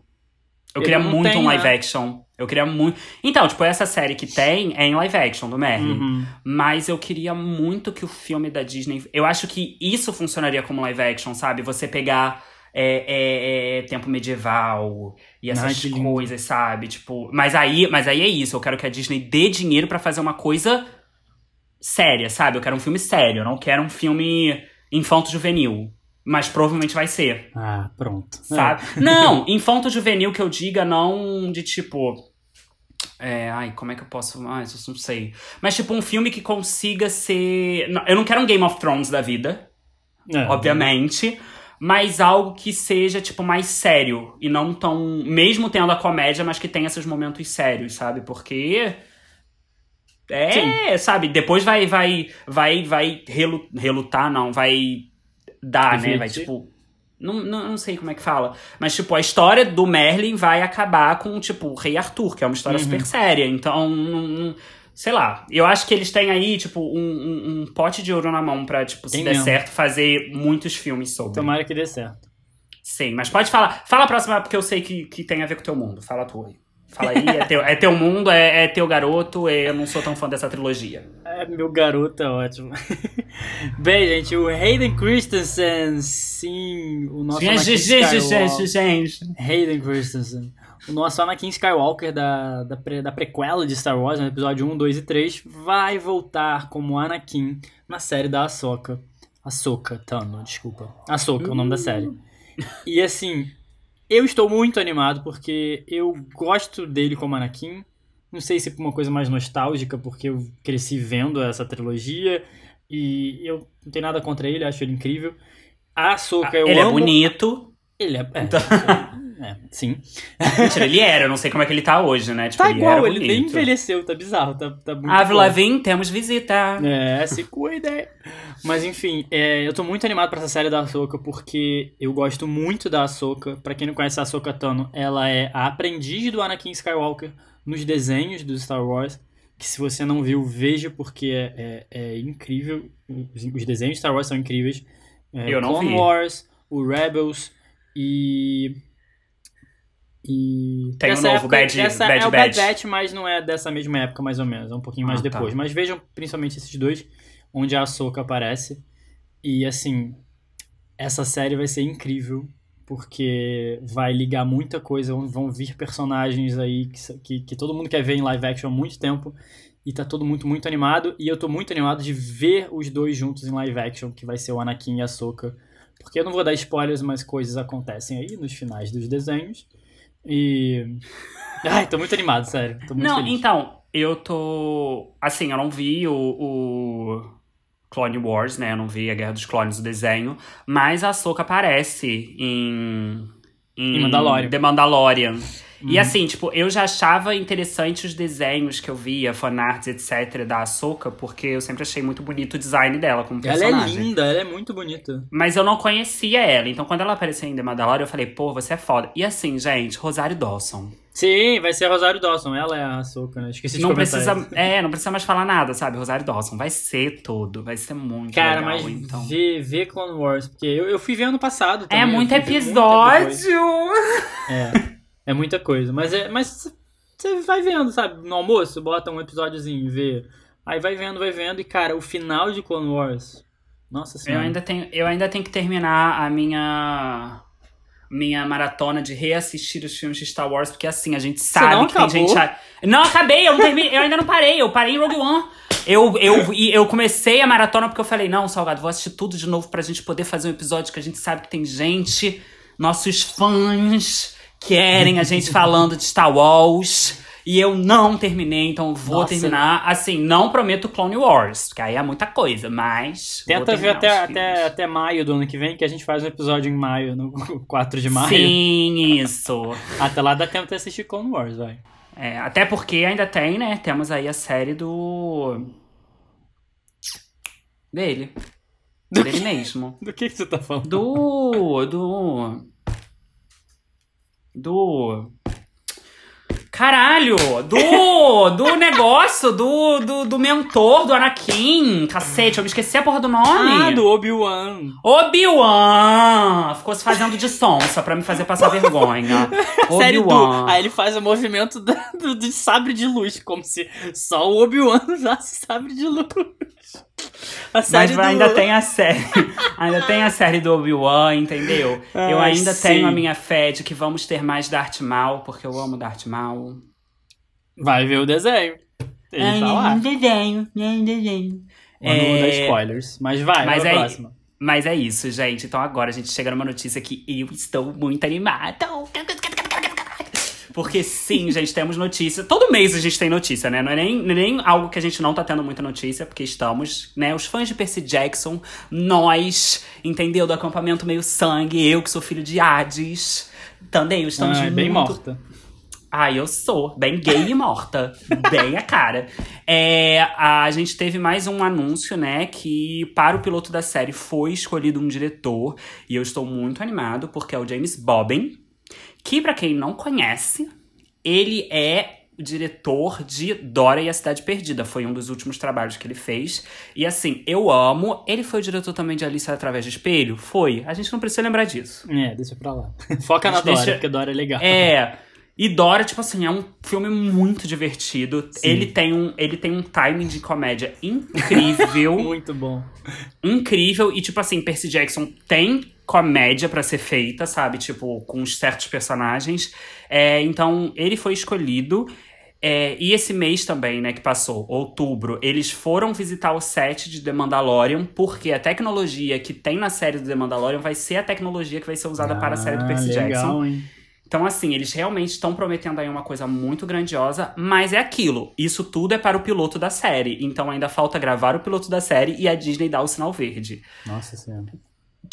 Eu Ele queria muito tem, um live né? action. Eu queria muito. Então, tipo, essa série que tem é em live action do Merlin. Uhum. Mas eu queria muito que o filme da Disney. Eu acho que isso funcionaria como live action, sabe? Você pegar é, é, é, tempo medieval e essas Ai, lindo. coisas, sabe? Tipo. Mas aí, mas aí é isso. Eu quero que a Disney dê dinheiro pra fazer uma coisa séria, sabe? Eu quero um filme sério. Eu não quero um filme infanto-juvenil. Mas provavelmente vai ser Ah, pronto. sabe? Não, infanto juvenil que eu diga, não de tipo. É, ai, como é que eu posso. Ai, eu não sei. Mas, tipo, um filme que consiga ser. não, Eu não quero um Game of Thrones da vida, É. obviamente. Mas algo que seja, tipo, mais sério. E não tão. Mesmo tendo a comédia, mas que tenha esses momentos sérios, sabe? Porque. É, sabe? Depois vai, vai, vai, vai relu- relutar, não, vai dar, né? Vai, tipo. Não, não, não sei como é que fala. Mas, tipo, a história do Merlin vai acabar com, tipo, o Rei Arthur, que é uma história Uhum. super séria. Então, não- não- sei lá. Eu acho que eles têm aí, tipo, um, um, um pote de ouro na mão pra, tipo, se Tem der mesmo. certo, fazer muitos filmes sobre. Tomara que dê certo. Sim, mas pode falar. Fala a próxima, porque eu sei que, que tem a ver com o teu mundo. Fala a tua aí. Fala aí, é teu, é teu mundo, é, é teu garoto, é- eu não sou tão fã dessa trilogia. É, meu garoto é ótimo. Bem, gente, o Hayden Christensen, sim, o nosso Anakin Gente, gente, gente, Skywalker. gente. Hayden Christensen. O nosso Anakin Skywalker da, da, pre- da prequela de Star Wars, no episódio 1, 2 e 3, vai voltar como Anakin na série da Ahsoka. Ahsoka, Tano, desculpa. Ahsoka é o nome da série. E assim, eu estou muito animado porque eu gosto dele como Anakin. Não sei se por uma coisa mais nostálgica, porque eu cresci vendo essa trilogia e eu não tenho nada contra ele, acho ele incrível. A Ahsoka, eu Ele é amo... bonito. Ele é, é, Então- é, sim. Mentira, ele era, eu não sei como é que ele tá hoje, né? Tipo, Tá ele igual, ele nem envelheceu, tá bizarro, tá, tá muito Avril. Lavigne, temos visita. É, se cuida. Mas enfim, é, eu tô muito animado pra essa série da Ahsoka porque eu gosto muito da Ahsoka. Pra quem não conhece a Ahsoka Tano, ela é a aprendiz do Anakin Skywalker nos desenhos do Star Wars. Que se você não viu, veja porque é, é, é incrível. Os, os desenhos de Star Wars são incríveis. É, Eu não Clone vi. Wars, o Rebels e. E. Tem dessa novo época- Bad- dessa- Bad é o Bad Batch. Mas não é dessa mesma época, mais ou menos. É um pouquinho mais Ah, tá. depois. Mas vejam principalmente esses dois, onde a Ahsoka aparece. E assim, essa série vai ser incrível, porque vai ligar muita coisa. Vão, vir personagens aí que, que, que todo mundo quer ver em live action há muito tempo. E tá todo mundo muito animado. E eu tô muito animado de ver os dois juntos em live action, que vai ser o Anakin e a Ahsoka. Porque eu não vou dar spoilers, mas coisas acontecem aí nos finais dos desenhos. E. Ai, tô muito animado, sério. Tô muito Não, feliz. então, eu tô. Assim, eu não vi o, o Clone Wars, né? Eu não vi a Guerra dos Clones, o desenho. Mas a Soca aparece em. Em Mandalorian. The Mandalorian. E Uhum. assim, tipo, eu já achava interessante os desenhos que eu via, fanarts, etc., da Ahsoka, porque eu sempre achei muito bonito o design dela como Ela personagem. é linda, ela é muito bonita. Mas eu não conhecia ela. Então, quando ela apareceu em The Mandalorian, eu falei, pô, você é foda. E assim, gente, Rosário Dawson. Sim, vai ser Rosário Dawson. Ela é a Ahsoka, né? Esqueci de Não comentar precisa, isso. é, não precisa mais falar nada, sabe? Rosário Dawson vai ser tudo, vai ser muito Cara, legal, mas então. vê, vê Clone Wars, porque eu, eu fui ver ano passado É também. eu muito episódio! depois. É, é muita coisa. Mas, é, mas você vai vendo, sabe? No almoço, bota um episódiozinho, vê. Aí vai vendo, vai vendo. E, cara, o final de Clone Wars. Nossa eu senhora. ainda tenho, eu ainda tenho que terminar a minha minha maratona de reassistir os filmes de Star Wars, porque assim, a gente sabe que tem acabou? gente. a- Não, acabei, eu, não terminei, eu ainda não parei, eu parei em Rogue One. Eu, eu, eu comecei a maratona porque eu falei, não, Salgado, vou assistir tudo de novo pra gente poder fazer um episódio que a gente sabe que tem gente, nossos fãs, querem a gente falando de Star Wars. E eu não terminei, então vou Nossa. terminar. Assim, não prometo Clone Wars, porque aí é muita coisa, mas. Tenta ver até, até, até maio do ano que vem, que a gente faz um episódio em maio, no 4 de maio. Sim, isso. Até lá dá tempo de assistir Clone Wars, vai. É, até porque ainda tem, né? Temos aí a série do. Dele. Do Dele mesmo. Do que, que você tá falando? Do. Do. Do. Caralho! Do, do negócio, do, do, do mentor do Anakin. Cacete, eu me esqueci a porra do nome. Ah, do Obi-Wan. Obi-Wan! Ficou se fazendo de sonsa pra me fazer passar vergonha. Do... Obi-Wan. Aí ele faz o movimento da- do, de sabre de luz, como se só o Obi-Wan usasse sabre de luz. A Mas série do... ainda tem a série. ainda tem a série do Obi-Wan, entendeu? eu Ai, ainda sim. tenho a minha fé de que vamos ter mais Darth Maul, porque eu amo Darth Maul. Vai ver o desenho. Ele tá lá. desenho, um desenho. Pra não dar É, spoilers. Mas vai, Mas é- próxima. Mas é isso, gente. Então agora a gente chega numa notícia que eu estou muito animada. Porque sim, gente, temos notícia. Todo mês a gente tem notícia, né? Não é nem, é nem algo que a gente não tá tendo muita notícia, porque estamos, né? Os fãs de Percy Jackson, nós, entendeu? Do acampamento meio sangue, eu que sou filho de Hades. Também estamos Ah, é bem muito morta. ah, eu sou. Bem gay e morta. bem a cara. É, a gente teve mais um anúncio, né? Que para o piloto da série foi escolhido um diretor. E eu estou muito animado, porque é o James Bobbin. Que, pra quem não conhece, ele é o diretor de Dora e a Cidade Perdida. Foi um dos últimos trabalhos que ele fez. E assim, eu amo. Ele foi o diretor também de Alice através do Espelho? Foi. A gente não precisa lembrar disso. É, deixa pra lá. Foca na Deixa- Dora, porque Dora é legal. É. E Dora, tipo assim, é um filme muito divertido. Sim. Ele tem, um, ele tem um timing de comédia incrível. Muito bom. incrível. E, tipo assim, Percy Jackson tem comédia pra ser feita, sabe? Tipo, com certos personagens. É, então, ele foi escolhido. É, e esse mês também, né, que passou, outubro, eles foram visitar o set de The Mandalorian, porque a tecnologia que tem na série do The Mandalorian vai ser a tecnologia que vai ser usada para a série do Ah, Percy legal, Jackson. Hein? Então, assim, eles realmente estão prometendo aí uma coisa muito grandiosa, mas é aquilo. Isso tudo é para o piloto da série. Então ainda falta gravar o piloto da série e a Disney dar o sinal verde. Nossa senhora.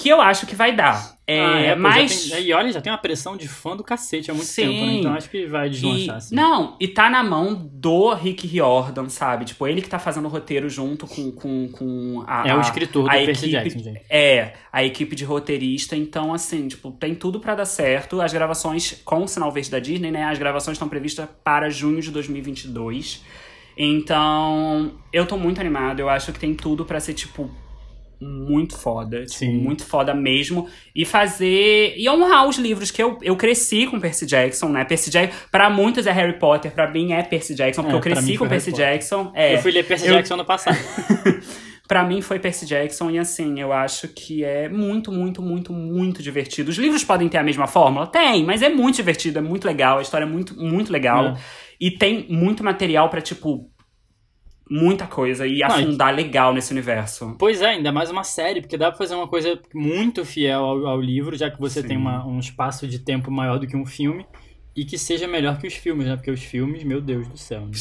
Que eu acho que vai dar. É, Ah, é, pô, mas. tem- e olha, já tem uma pressão de fã do cacete há muito Sim. tempo, né? Então acho que vai E, deslanchar, assim. não, e tá na mão do Rick Riordan, sabe? Tipo, ele que tá fazendo o roteiro junto com, com, com a. É o a- escritor do a equipe- Jackson, gente. É, a equipe de roteirista. Então, assim, tipo, tem tudo pra dar certo. As gravações com o sinal verde da Disney, né? As gravações estão previstas para junho de 2022. Então, eu tô muito animado. Eu acho que tem tudo pra ser, tipo, muito foda. Tipo, Sim. muito foda mesmo. E fazer. E honrar os livros que eu, eu cresci com Percy Jackson, né? Percy Jackson. Pra muitos é Harry Potter, pra mim é Percy Jackson, porque É, eu cresci com Percy Potter. Jackson. É, eu fui ler Percy eu- Jackson no passado. Pra mim foi Percy Jackson e assim, eu acho que é muito, muito, muito, muito divertido. Os livros podem ter a mesma fórmula? Tem, mas é muito divertido, é muito legal, a história é muito, muito legal. É. E tem muito material pra, tipo, muita coisa e Não, e- afundar legal nesse universo. Pois é, ainda mais uma série, porque dá pra fazer uma coisa muito fiel ao, ao livro, já que você Sim. tem uma- um espaço de tempo maior do que um filme. E que seja melhor que os filmes, né? Porque os filmes, meu Deus do céu. Né?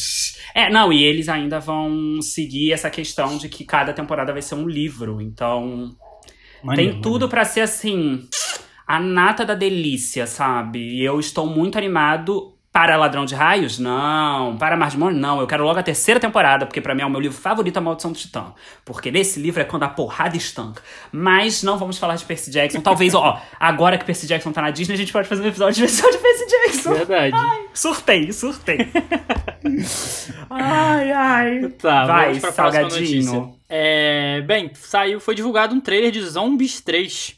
É, não, e eles ainda vão seguir essa questão de que cada temporada vai ser um livro. Então, tem tudo pra ser assim, a nata da delícia, sabe? E eu estou muito animado para Ladrão de Raios? Não. Para Mar de Morte? Não. Eu quero logo a terceira temporada, porque pra mim é o meu livro favorito, A Maldição do Titã. Porque nesse livro é quando a porrada estanca. Mas não vamos falar de Percy Jackson. Talvez, ó, agora que Percy Jackson tá na Disney, a gente pode fazer um episódio especial de Percy Jackson. Verdade. Surtei, surtei. ai, ai. Tá, Vai, salgadinho. É, bem, saiu, foi divulgado um trailer de Zombies 3.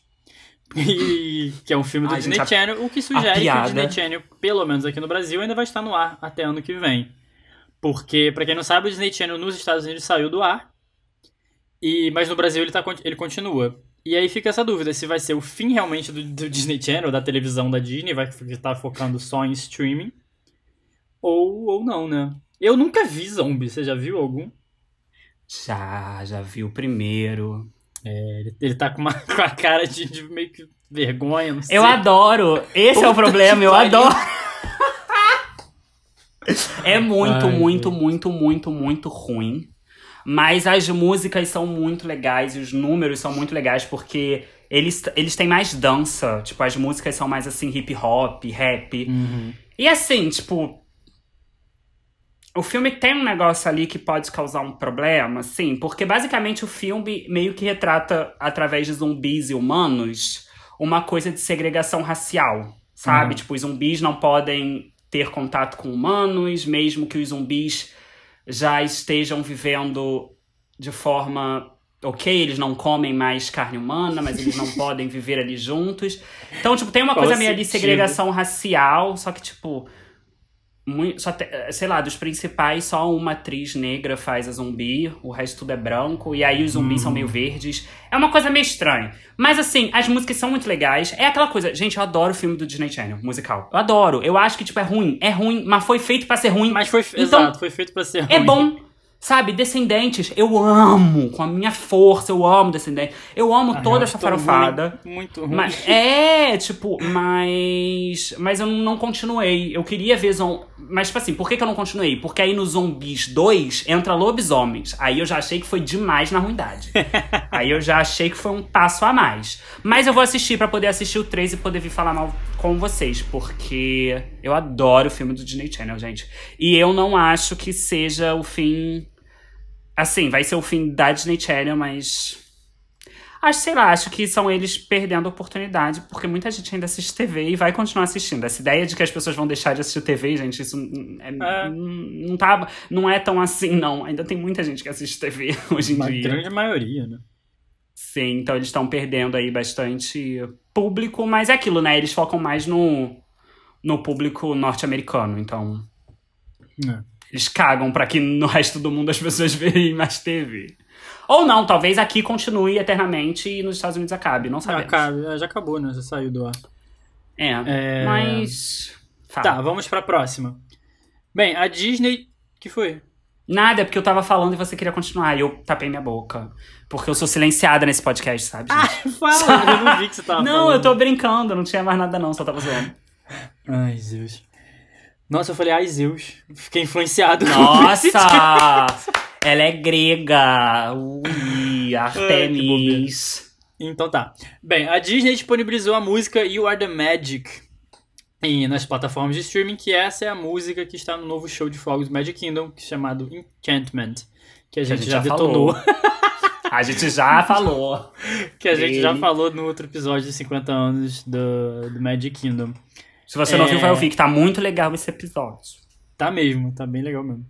E- que é um filme do Disney gente, Channel, o que sugere que o. Disney Channel, pelo menos aqui no Brasil, ainda vai estar no ar até ano que vem. Porque, pra quem não sabe, o Disney Channel nos Estados Unidos saiu do ar, e mas no Brasil ele, tá, ele continua. E aí fica essa dúvida se vai ser o fim realmente do, do Disney Channel, da televisão da Disney, vai estar focando só em streaming, ou, ou não, né? Eu nunca vi Zombie, você já viu algum? Já, já vi o primeiro. Ele, ele tá com uma, com a cara de, de meio que vergonha, não sei. Eu adoro. Esse é o Puta problema, eu pariu. adoro. É muito, Ai, muito, gente. muito, muito, muito ruim. Mas as músicas são muito legais e os números são muito legais porque eles, eles têm mais dança. Tipo, as músicas são mais assim, hip hop, rap. Uhum. E assim, tipo. O filme tem um negócio ali que pode causar um problema, sim, porque basicamente o filme meio que retrata, através de zumbis e humanos, uma coisa de segregação racial, sabe? Uhum. Tipo, os zumbis não podem ter contato com humanos, mesmo que os zumbis já estejam vivendo de forma ok, eles não comem mais carne humana, mas eles não podem viver ali juntos. Então, tipo, tem uma Qual coisa meio ali, sentido? segregação racial, só que, tipo. Muito, só te- sei lá, dos principais, só uma atriz negra faz a zumbi, o resto tudo é branco, e aí os zumbis são meio verdes. É uma coisa meio estranha. Mas assim, as músicas são muito legais. É aquela coisa, gente, eu adoro o filme do Disney Channel, musical. Eu adoro. Eu acho que, tipo, é ruim. É ruim, mas foi feito pra ser ruim. Mas foi, Então, exato, foi feito pra ser É ruim. bom. Sabe, Descendentes, eu amo, com a minha força, eu amo Descendentes. Eu amo Ah, toda essa farofada. Muito, muito ruim. Mas, é, tipo, mas. Mas eu não continuei. Eu queria ver zom... Mas, tipo assim, por que, que eu não continuei? Porque aí no Zumbis 2 entra lobisomens. Aí eu já achei que foi demais na ruindade. aí eu já achei que foi um passo a mais. Mas eu vou assistir pra poder assistir o 3 e poder vir falar mal com vocês. Porque eu adoro o filme do Disney Channel, gente. E eu não acho que seja o fim. Assim, vai ser o fim da Disney Channel, mas. Acho, sei lá, acho que são eles perdendo a oportunidade, porque muita gente ainda assiste TV e vai continuar assistindo. Essa ideia de que as pessoas vão deixar de assistir TV, gente, isso é- É. não, tá, não é tão assim, não. Ainda tem muita gente que assiste TV hoje em Uma dia. grande maioria, né? Sim, então eles estão perdendo aí bastante público, mas é aquilo, né? Eles focam mais no, no público norte-americano, então É. eles cagam pra que no resto do mundo as pessoas veem mais TV. Ou não, talvez aqui continue eternamente e nos Estados Unidos acabe, não Ah, sabemos. cara, já acabou, né? Já saiu do ar. É, É. mas. Fala. Tá, vamos pra próxima. Bem, a Disney. que foi? Nada, é porque eu tava falando e você queria continuar. E eu tapei minha boca. Porque eu sou silenciada nesse podcast, sabe? gente? Fala, eu não vi que você tava não, falando. eu tô brincando, não tinha mais nada, não, só tava zoando. Ai, Zeus. Nossa, eu falei, ai, Zeus. Fiquei influenciado. Nossa! ela é grega! Ui, Artemis. Então tá. Bem, a Disney disponibilizou a música You Are the Magic em, nas plataformas de streaming, que essa é a música que está no novo show de fogos do Magic Kingdom, é chamado Enchantment. Que a gente, já, detonou. A gente já falou. Que a gente já Sim. falou no outro episódio de 50 anos do, do Magic Kingdom. Se você não É. viu, vai ouvir, que tá muito legal esse episódio. Tá mesmo, tá bem legal mesmo.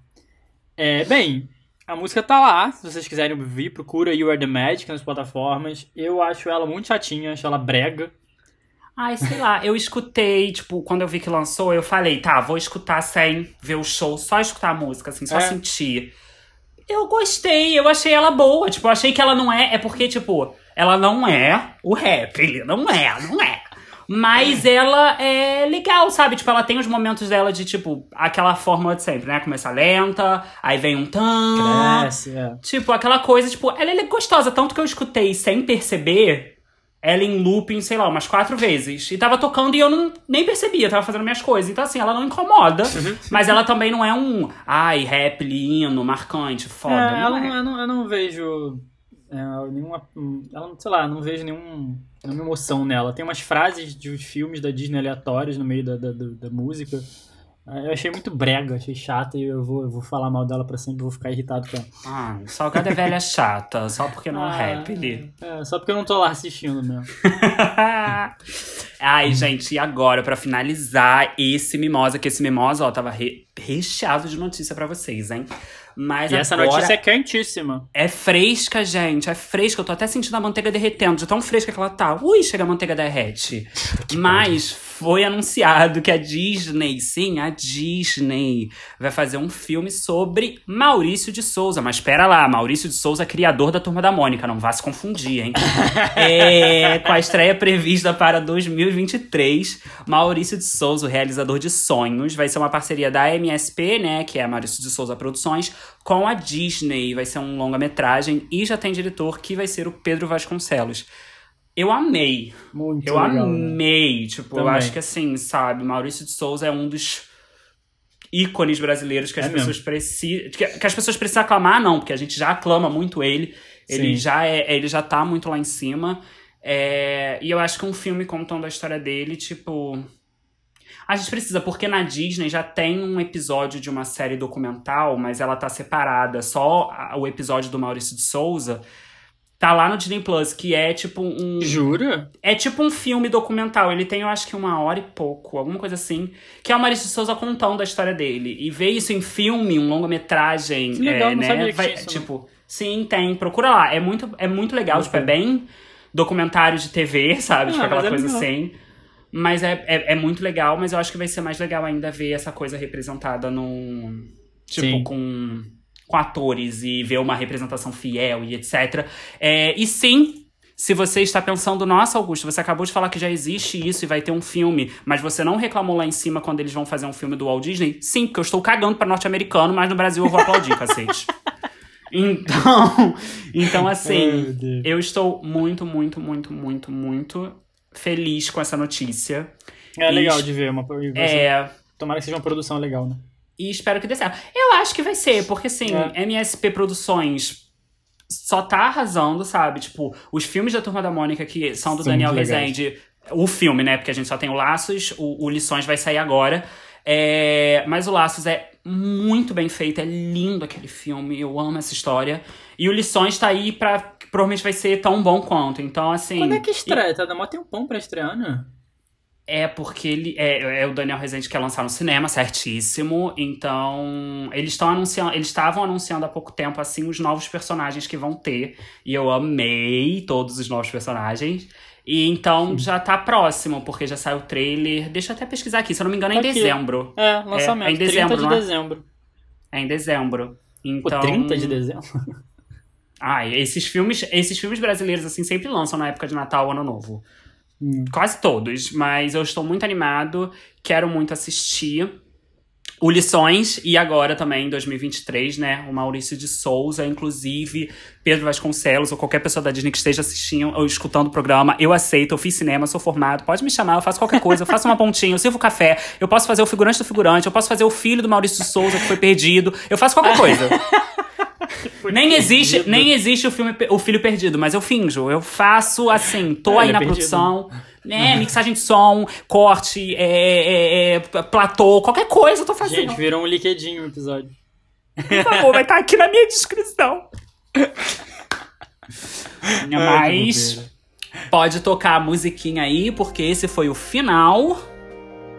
É, bem, a música tá lá. Se vocês quiserem ouvir, procura You Are the Magic nas plataformas. Eu acho ela muito chatinha, acho ela brega. Ai, sei lá, eu escutei, tipo, quando eu vi que lançou, eu falei, tá, vou escutar sem ver o show, só escutar a música, assim, só É. sentir. Eu gostei, eu achei ela boa, tipo, eu achei que ela não é, é porque, tipo, ela não é o rap, ele não é, não é. Mas ela é legal, sabe? Tipo, ela tem os momentos dela de, tipo, aquela fórmula de sempre, né? Começa lenta, aí vem um tan. Cresce, é. Tipo, aquela coisa, tipo, ela é gostosa, tanto que eu escutei sem perceber ela em looping, sei lá, umas quatro vezes. E tava tocando e eu não, nem percebia, tava fazendo minhas coisas. Então, assim, ela não incomoda, mas ela também não é um, ai, rap lindo, marcante, foda. É, não ela é. não- eu, não, eu não vejo é, nenhuma. Ela, não- sei lá, não vejo nenhum, nenhuma emoção nela. Tem umas frases de filmes da Disney aleatórias no meio da, da, da- música. Ah, Eu achei muito brega, achei chata e eu vou, eu vou falar mal dela pra sempre, vou ficar irritado com ela. Ah, salgada é velha chata, só porque não é rap. Li. É, só porque eu não tô lá assistindo mesmo. Ai, gente, e agora, pra finalizar esse Mimosa, que esse Mimosa, ó, tava re- recheado de notícia pra vocês, hein? Mas E essa notícia é quentíssima. é fresca, gente, é fresca. Eu tô até sentindo a manteiga derretendo, de tão fresca que ela tá. Ui, chega a manteiga derrete. Mas foi anunciado que a Disney, sim, a Disney, vai fazer um filme sobre Maurício de Souza. Mas espera lá, Maurício de Souza, criador da Turma da Mônica, não vá se confundir, hein? É, com a estreia prevista para 2023, Maurício de Souza, o realizador de Sonhos, vai ser uma parceria da MSP, né, que é a Maurício de Souza Produções, com a Disney. Vai ser um longa-metragem e já tem diretor que vai ser o Pedro Vasconcelos. Eu amei. Muito Eu legal. né? amei. Tipo, eu Também. acho que assim, sabe, Maurício de Souza é um dos ícones brasileiros que as É pessoas precisam. Que, que as pessoas precisam aclamar, não, porque a gente já aclama muito ele. Ele Sim. já, é, ele já tá muito lá em cima. É, e eu acho que um filme contando a história dele, tipo. A gente precisa, porque na Disney já tem um episódio de uma série documental, mas ela tá separada. Só o episódio do Maurício de Souza. Tá lá no Disney Plus, que é tipo um. Jura? É tipo um filme documental. Ele tem, eu acho que uma hora e pouco, alguma coisa assim. Que é o Maurício de Souza contando a história dele. E ver isso em filme, um longa-metragem. Que legal, é, não né? sabia vai- isso, Tipo, sim, tem. Procura lá. É muito, é muito legal. Tipo, é bem documentário de TV, sabe? Ah, tipo, aquela é coisa legal. assim. Mas é, é, é muito legal, mas eu acho que vai ser mais legal ainda ver essa coisa representada num. Tipo, Sim. com, com atores e ver uma representação fiel e etc. É, e sim, se você está pensando, nossa, Augusto, você acabou de falar que já existe isso e vai ter um filme, mas você não reclamou lá em cima quando eles vão fazer um filme do Walt Disney? Sim, porque eu estou cagando para norte-americano, mas no Brasil eu vou aplaudir, cacete. Então, então assim, eu estou muito, muito, muito, muito, muito feliz com essa notícia. É legal Isso. de ver uma. e É, Tomara que seja uma produção legal, né? e espero que dê certo. Eu acho que vai ser, porque assim, É. MSP Produções só tá arrasando, sabe? Tipo, os filmes da Turma da Mônica que são do São Daniel. Rezende, o filme, né? Porque a gente só tem o Laços, o, o Lições vai sair agora. É, mas o Laços é muito bem feito, é lindo aquele filme, eu amo essa história. E o Lições tá aí pra. Provavelmente vai ser tão bom quanto. Então, assim. Quando é que estreia? Tá dando mó tempão pra estrear, né? É porque ele é, é o Daniel Rezende que quer lançar no cinema, certíssimo. Então, eles estão anunciando, eles estavam anunciando há pouco tempo assim os novos personagens que vão ter, e eu amei todos os novos personagens. E então já tá próximo, porque já saiu o trailer. Deixa eu até pesquisar aqui, se eu não me engano é em Tá aqui. dezembro. É, lançamento. É, é em dezembro, 30 de é? dezembro. É em dezembro. Pô, Então, 30 de dezembro? Ai, esses filmes, esses filmes brasileiros assim sempre lançam na época de Natal Ano Novo. Hum. Quase todos, mas eu estou muito animado, quero muito assistir. O Lições, e agora também em 2023, né? O Maurício de Souza, inclusive Pedro Vasconcelos, ou qualquer pessoa da Disney que esteja assistindo ou escutando o programa, eu aceito, eu fiz cinema, sou formado, pode me chamar, eu faço qualquer coisa, eu faço uma pontinha, eu sirvo café, eu posso fazer o figurante do figurante, eu posso fazer o filho do Maurício de Souza que foi perdido, eu faço qualquer coisa. Nem existe, perdido. nem existe o filme O Filho Perdido, mas eu finjo. Eu faço assim, tô Ah, aí na é produção. Né, mixagem de som, corte, é, é, é, platô, qualquer coisa eu tô fazendo. Gente, virou um liquidinho o episódio. Por favor, vai estar aqui na minha descrição. Mas pode tocar a musiquinha aí, porque esse foi o final.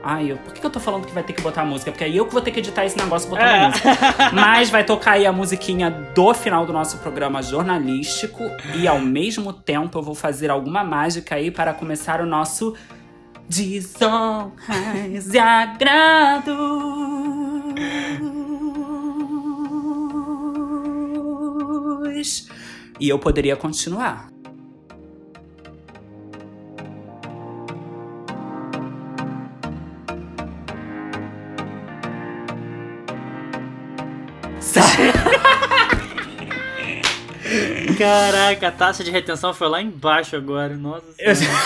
Ai, eu, por que que eu tô falando que vai ter que botar a música? Porque aí eu que vou ter que editar esse negócio botando É. a música. Mas vai tocar aí a musiquinha do final do nosso programa jornalístico. E ao mesmo tempo eu vou fazer alguma mágica aí para começar o nosso Desonras de Agrados. E eu poderia continuar. Caraca, a taxa de retenção foi lá embaixo agora. Nossa Eu- senhora.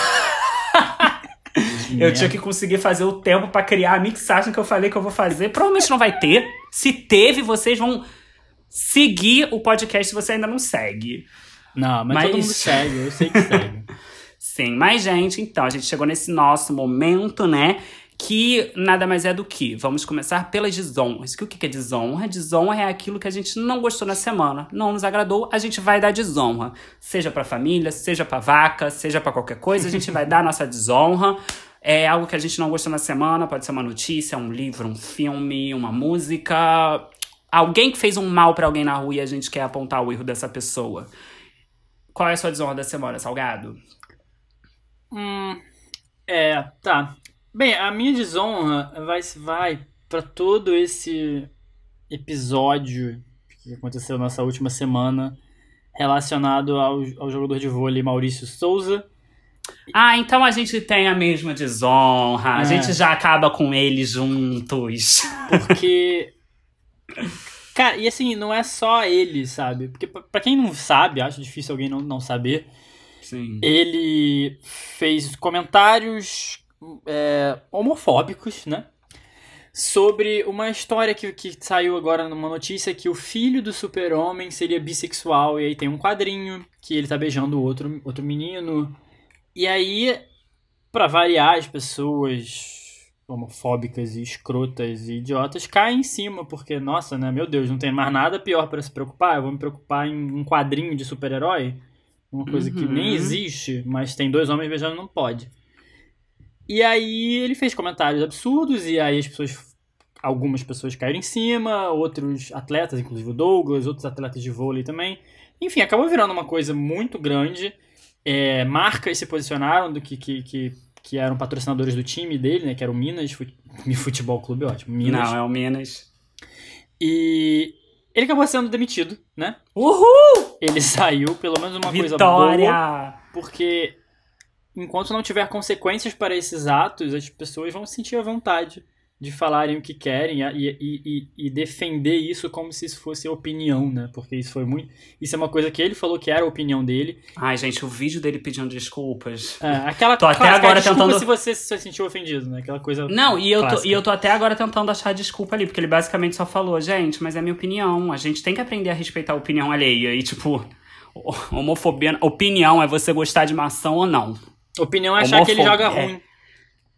Eu tinha que conseguir fazer o tempo pra criar a mixagem que eu falei que eu vou fazer. Provavelmente não vai ter. Se teve, vocês vão seguir o podcast se você ainda não segue. Não, mas, Mas- todo mundo segue, eu sei que segue. Sim, mas, gente, então, a gente chegou nesse nosso momento, né? Que nada mais é do que. Vamos começar pelas desonras. Que o que é desonra? Desonra é aquilo que a gente não gostou na semana. Não nos agradou, a gente vai dar desonra. Seja pra família, seja pra vaca, seja pra qualquer coisa, a gente vai dar nossa desonra. É algo que a gente não gostou na semana, pode ser uma notícia, um livro, um filme, uma música. Alguém que fez um mal pra alguém na rua e a gente quer apontar o erro dessa pessoa. Qual é a sua desonra da semana, Salgado? Hum, é, tá. Bem, a minha desonra vai, vai para todo esse episódio que aconteceu nessa última semana relacionado ao, ao jogador de vôlei Maurício Souza. Ah, então a gente tem a mesma desonra. A É. gente já acaba com eles juntos. Porque. Cara, e assim, não é só ele, sabe? Porque pra pra quem não sabe, acho difícil alguém não, não saber, Sim. ele fez comentários é, homofóbicos, né? Sobre uma história que, que saiu agora numa notícia que o filho do super-homem seria bissexual. E aí tem um quadrinho que ele tá beijando outro, outro menino. E aí, pra variar, as pessoas homofóbicas e escrotas e idiotas caem em cima, porque, nossa, né, meu Deus, não tem mais nada pior pra se preocupar. Eu vou me preocupar em um quadrinho de super-herói. Uma coisa que Uhum. nem existe, mas tem dois homens beijando, não pode. E aí ele fez comentários absurdos, e aí as pessoas. Algumas pessoas caíram em cima, outros atletas, inclusive o Douglas, outros atletas de vôlei também. Enfim, acabou virando uma coisa muito grande. É, marcas se posicionaram do que, que, que, que eram patrocinadores do time dele, né? Que era o Minas Fut- Futebol Clube, ótimo. Minas. Não, é o Minas. E ele acabou sendo demitido, né? Uhul! Ele saiu, pelo menos uma coisa boa, Vitória! porque enquanto não tiver consequências para esses atos, as pessoas vão sentir a vontade de falarem o que querem e, e, e, defender isso como se isso fosse opinião, né? Porque isso foi muito. Isso é uma coisa que ele falou que era a opinião dele. Ai, gente, o vídeo dele pedindo desculpas. É, aquela Tô até agora tentando- se você se sentiu ofendido, né? Aquela coisa. Não, e eu, tô, e eu tô até agora tentando achar desculpa ali, porque ele basicamente só falou, gente, mas é minha opinião. A gente tem que aprender a respeitar a opinião alheia. E, tipo, homofobia. Opinião é você gostar de maçã ou não. Opinião é achar que ele joga ruim.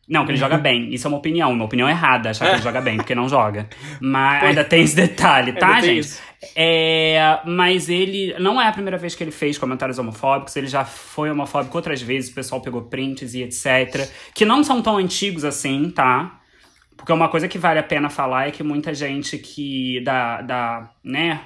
Não, que ele joga bem. Isso é uma opinião. Uma opinião errada, achar que ele joga bem, porque não joga. Mas ainda tem esse detalhe, tá, gente? É, mas ele não é a primeira vez que ele fez comentários homofóbicos, ele já foi homofóbico outras vezes, o pessoal pegou prints e etc. Que não são tão antigos assim, tá? Porque uma coisa que vale a pena falar é que muita gente que da, da né,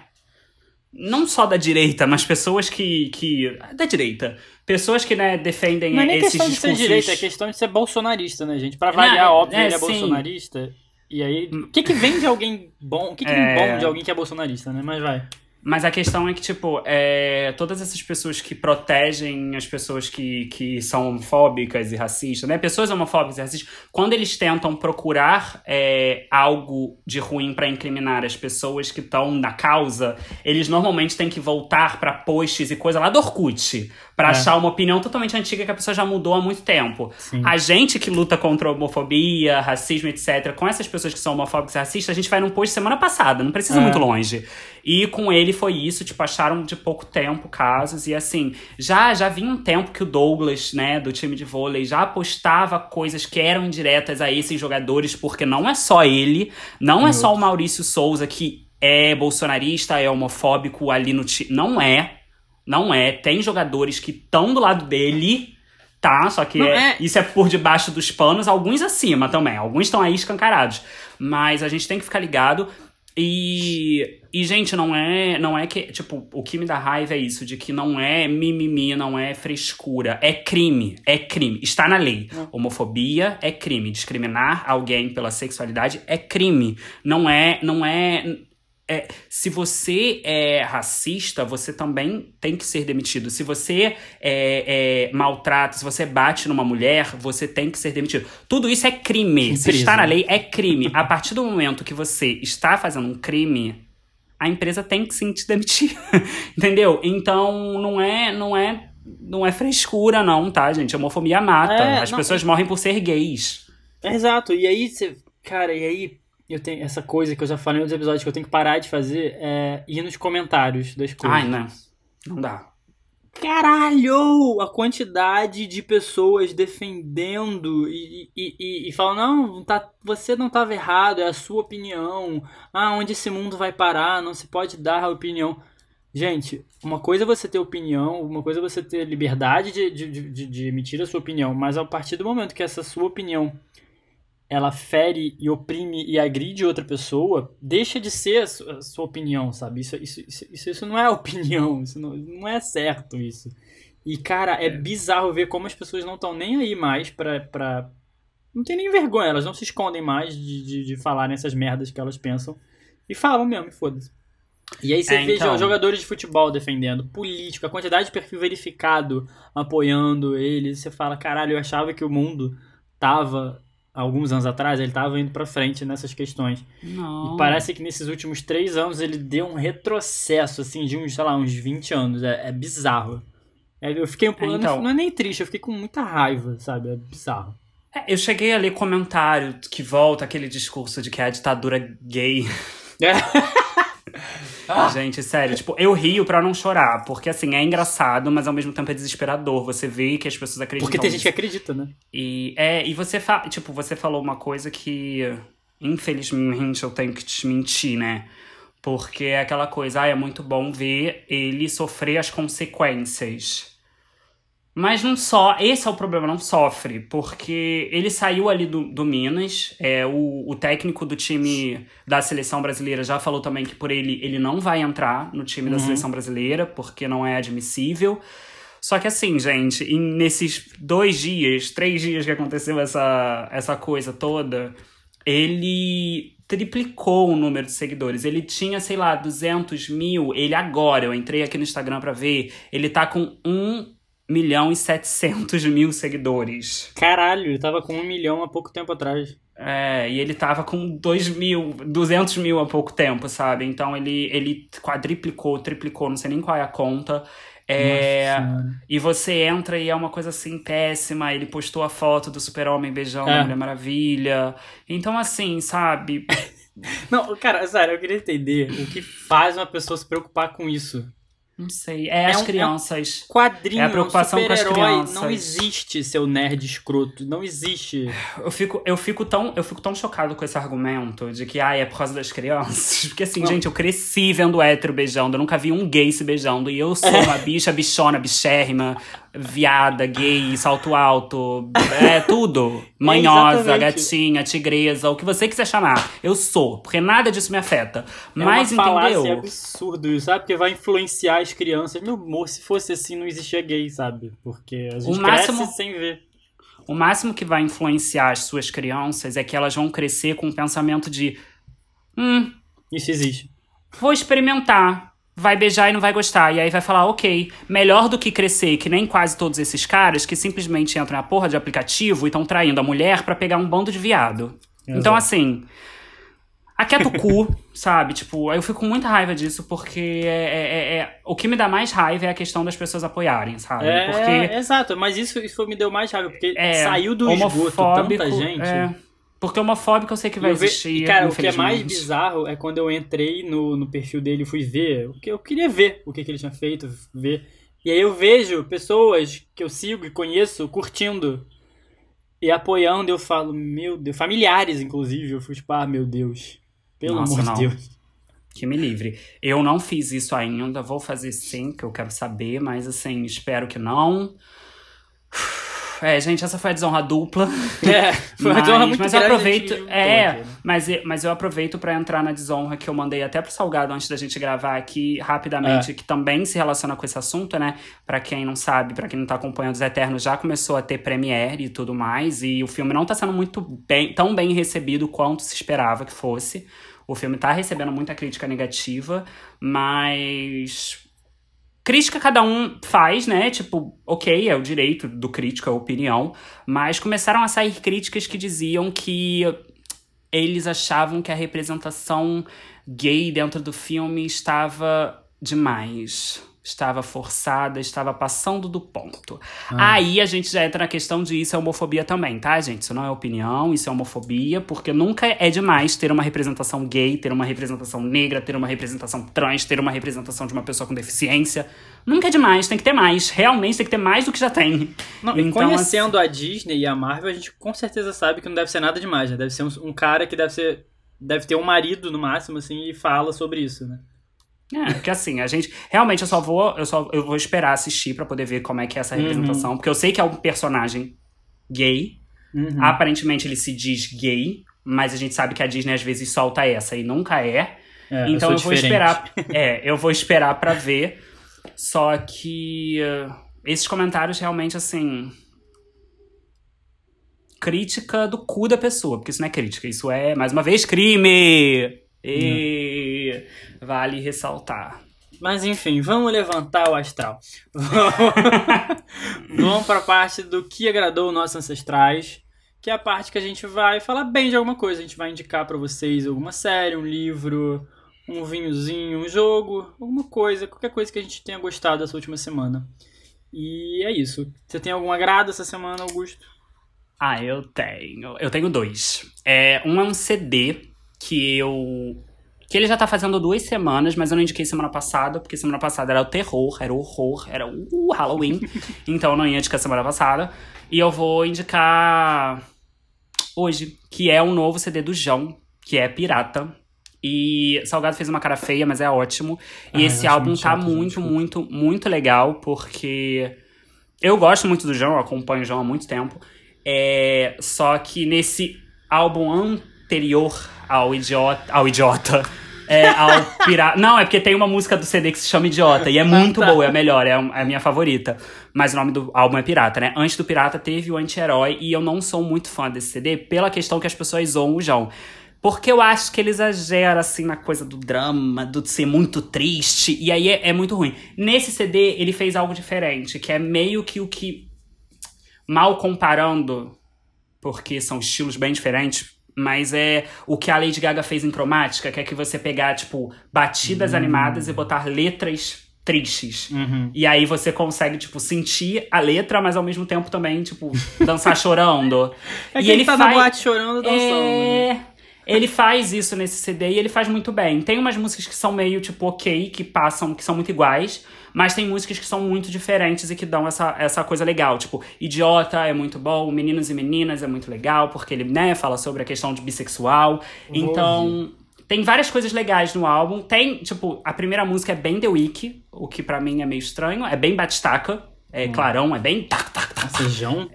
não só da direita, mas pessoas que, que da direita, pessoas que né, defendem Não é nem esses questão de ser discursos direita, é questão de ser bolsonarista, né, gente? Pra Não, variar, é- óbvio, é, ele é sim. bolsonarista. E aí, o que que vem de alguém bom? O que que É. vem bom de alguém que é bolsonarista, né? Mas vai. Mas a questão é que, tipo, é, todas essas pessoas que protegem as pessoas que, que são homofóbicas e racistas, né? Pessoas homofóbicas e racistas, quando eles tentam procurar é, algo de ruim pra incriminar as pessoas que estão na causa, eles normalmente têm que voltar pra posts e coisa lá do Orkut. Pra É. achar uma opinião totalmente antiga que a pessoa já mudou há muito tempo. Sim. A gente que luta contra a homofobia, racismo, etc., com essas pessoas que são homofóbicas e racistas, a gente vai num post semana passada, não precisa É. muito longe. E com ele foi isso, tipo, acharam de pouco tempo casos. E assim, já já vinha um tempo que o Douglas, né, do time de vôlei, já postava coisas que eram indiretas a esses jogadores, porque não é só ele, não é só o Maurício Souza que é bolsonarista, é homofóbico ali no time. Não é. Não é. Tem jogadores que estão do lado dele, tá? Só que é- é- isso é por debaixo dos panos, alguns acima também. Alguns estão aí escancarados. Mas a gente tem que ficar ligado. E, e, gente, não é, não é que. Tipo, o que me dá raiva é isso, de que não é mimimi, não é frescura. É crime. É crime. Está na lei. Homofobia é crime. Discriminar alguém pela sexualidade é crime. Não é. Não é. É, se você é racista, você também tem que ser demitido. Se você é, é, maltrata, se você bate numa mulher, você tem que ser demitido. Tudo isso é crime. Se está na lei, é crime. A partir do momento que você está fazendo um crime, a empresa tem que sim te demitir. Entendeu? Então, não é, não é, não é frescura, não, tá, gente? A homofobia mata. É, As não, pessoas morrem por ser gays. Exato, e aí você. Cara, e aí eu tenho essa coisa que eu já falei nos episódios que eu tenho que parar de fazer é ir nos comentários das coisas. Ai, não. Não dá. Caralho! A quantidade de pessoas defendendo e, e, e, e falam, não, tá, você não estava errado, é a sua opinião. Ah, onde esse mundo vai parar? Não se pode dar a opinião. Gente, uma coisa é você ter opinião, uma coisa é você ter liberdade de, de, de, de emitir a sua opinião, mas a partir do momento que essa sua opinião ela fere e oprime e agride outra pessoa, deixa de ser a su- a sua, opinião, sabe? Isso, isso, isso, isso, não é opinião, isso não, não é certo isso. E, cara, é, bizarro ver como as pessoas não estão nem aí mais pra, pra. Não tem nem vergonha, elas não se escondem mais de, de, de falar nessas merdas que elas pensam. E falam mesmo, e foda-se. E aí você É, vê então. jogadores de futebol defendendo, político, a quantidade de perfil verificado apoiando eles. Você fala, caralho, eu achava que o mundo tava, alguns anos atrás, ele tava indo pra frente nessas questões. Não. E parece que nesses últimos três anos ele deu um retrocesso, assim, de uns, sei lá, uns 20 anos. É, é bizarro. É, eu fiquei um pouco. É, então. Não é nem triste, eu fiquei com muita raiva, sabe? É bizarro. É, eu cheguei a ler comentário que volta aquele discurso de que é a ditadura gay. Gente, sério, tipo, eu rio pra não chorar, porque assim, é engraçado, mas ao mesmo tempo é desesperador. Você vê que as pessoas acreditam. Porque tem gente que acredita, né? E, é, e você fa tipo, você falou uma coisa que, infelizmente, eu tenho que te mentir, né? Porque é aquela coisa, ah, é muito bom ver ele sofrer as consequências. Mas não só, esse é o problema, não sofre, porque ele saiu ali do, do Minas, é, o, o técnico do time da seleção brasileira já falou também que por ele ele não vai entrar no time uhum. da seleção brasileira, porque não é admissível. Só que assim, gente, em, nesses dois dias, três dias que aconteceu essa, essa coisa toda, ele triplicou o número de seguidores. Ele tinha, sei lá, 200 mil. Ele agora, eu entrei aqui no Instagram pra ver, ele tá com um milhão e 700 mil seguidores. Caralho, ele tava com um milhão há pouco tempo atrás. É, e ele tava com 2 mil, 200 mil há pouco tempo, sabe? Então ele, ele quadriplicou, triplicou, não sei nem qual é a conta. É, e você entra e é uma coisa assim péssima. Ele postou a foto do Super-Homem beijando é. a Mulher Maravilha. Então, assim, sabe? Não, cara, sério, eu queria entender o que faz uma pessoa se preocupar com isso. Não sei. É, é as um, crianças. É um quadrinho, é a preocupação um com as crianças. Não existe seu nerd escroto. Não existe. Eu fico, eu fico, tão, eu fico tão chocado com esse argumento de que ah, é por causa das crianças. Porque assim, não. gente, eu cresci vendo hétero beijando. Eu nunca vi um gay se beijando. E eu sou uma bicha, bichona, bichérrima, viada, gay, salto alto. É tudo. Manhosa, gatinha, tigresa, o que você quiser chamar. Eu sou. Porque nada disso me afeta. É Mas uma entendeu? É absurdo, sabe? Porque vai influenciar as crianças. Meu amor, se fosse assim, não existia gay, sabe? Porque a gente o máximo, cresce sem ver. O máximo que vai influenciar as suas crianças é que elas vão crescer com o pensamento de. Hum. Isso existe. Vou experimentar. Vai beijar e não vai gostar. E aí vai falar, ok, melhor do que crescer, que nem quase todos esses caras que simplesmente entram na porra de aplicativo e estão traindo a mulher para pegar um bando de viado. Exato. Então, assim, Aquieta o cu, sabe? Tipo, eu fico com muita raiva disso, porque é, é, é, o que me dá mais raiva é a questão das pessoas apoiarem, sabe? É, porque, exato, mas isso, isso me deu mais raiva, porque é, saiu do esgoto tanta gente. É, porque homofóbico eu sei que vai existir. E, cara, o que é mais bizarro é quando eu entrei no, no perfil dele e fui ver, o que eu queria ver o que, que ele tinha feito, ver. E aí eu vejo pessoas que eu sigo e conheço curtindo e apoiando, eu falo, meu Deus, familiares inclusive, eu fui tipo, ah, meu Deus. Pelo Nossa, amor não. de Deus. Que me livre. Eu não fiz isso ainda, vou fazer sim, que eu quero saber, mas assim, espero que não. É, gente, essa foi a desonra dupla. É, foi uma desonra muito Mas eu aproveito. É, né? mas, mas eu aproveito para entrar na desonra que eu mandei até pro Salgado antes da gente gravar aqui rapidamente, é. que também se relaciona com esse assunto, né? Para quem não sabe, para quem não tá acompanhando os Eternos, já começou a ter premiere e tudo mais. E o filme não tá sendo muito bem, tão bem recebido quanto se esperava que fosse. O filme tá recebendo muita crítica negativa, mas Crítica cada um faz, né? Tipo, ok, é o direito do crítico, é a opinião. Mas começaram a sair críticas que diziam que eles achavam que a representação gay dentro do filme estava demais estava forçada, estava passando do ponto. Ah. Aí a gente já entra na questão de isso é homofobia também, tá, gente? Isso não é opinião, isso é homofobia, porque nunca é demais ter uma representação gay, ter uma representação negra, ter uma representação trans, ter uma representação de uma pessoa com deficiência. Nunca é demais, tem que ter mais. Realmente tem que ter mais do que já tem. Não, então, conhecendo assim... a Disney e a Marvel, a gente com certeza sabe que não deve ser nada demais, né? Deve ser um, um cara que deve ser. Deve ter um marido no máximo, assim, e fala sobre isso, né? É, porque assim, a gente. Realmente eu só vou. Eu só eu vou esperar assistir para poder ver como é que é essa uhum. representação. Uhum. Porque eu sei que é um personagem gay. Uhum. Aparentemente ele se diz gay, mas a gente sabe que a Disney às vezes solta essa e nunca é. é então eu, eu vou esperar. É, eu vou esperar para ver. Só que uh, esses comentários realmente, assim. Crítica do cu da pessoa, porque isso não é crítica, isso é, mais uma vez, crime! E vale ressaltar. Mas enfim, vamos levantar o astral. vamos para a parte do que agradou nossos ancestrais, que é a parte que a gente vai falar bem de alguma coisa. A gente vai indicar para vocês alguma série, um livro, um vinhozinho, um jogo, alguma coisa, qualquer coisa que a gente tenha gostado essa última semana. E é isso. Você tem algum agrado essa semana, Augusto? Ah, eu tenho. Eu tenho dois. É, um é um CD que eu. Que ele já tá fazendo duas semanas, mas eu não indiquei semana passada, porque semana passada era o terror, era o horror, era o Halloween. então eu não ia indicar semana passada. E eu vou indicar hoje, que é um novo CD do João, que é Pirata. E Salgado fez uma cara feia, mas é ótimo. E ah, esse álbum tá muito, muito, muito legal, porque Eu gosto muito do João, eu acompanho o João há muito tempo. É, só que nesse álbum anterior ao Idiota. Ao Idiota. É, ao Pirata. Não, é porque tem uma música do CD que se chama Idiota. E é muito tá. boa, é a melhor, é a, é a minha favorita. Mas o nome do álbum é Pirata, né? Antes do Pirata teve o Anti-Herói. E eu não sou muito fã desse CD pela questão que as pessoas zoam o João. Porque eu acho que ele exagera, assim, na coisa do drama, do ser muito triste. E aí é, é muito ruim. Nesse CD, ele fez algo diferente, que é meio que o que. Mal comparando, porque são estilos bem diferentes, mas é o que a Lady Gaga fez em cromática, que é que você pegar, tipo, batidas animadas e botar letras tristes. Uhum. E aí você consegue, tipo, sentir a letra, mas ao mesmo tempo também, tipo, dançar chorando. É e que ele tá na boate chorando dançando. né? é... Ele faz isso nesse CD e ele faz muito bem. Tem umas músicas que são meio, tipo, ok, que passam, que são muito iguais. Mas tem músicas que são muito diferentes e que dão essa, essa coisa legal. Tipo, Idiota é muito bom, Meninos e Meninas é muito legal, porque ele, né, fala sobre a questão de bissexual. Vou então, tem várias coisas legais no álbum. Tem, tipo, a primeira música é bem The Week, o que pra mim é meio estranho. É bem batistaca, é clarão, é bem tac, tac, tac. Feijão?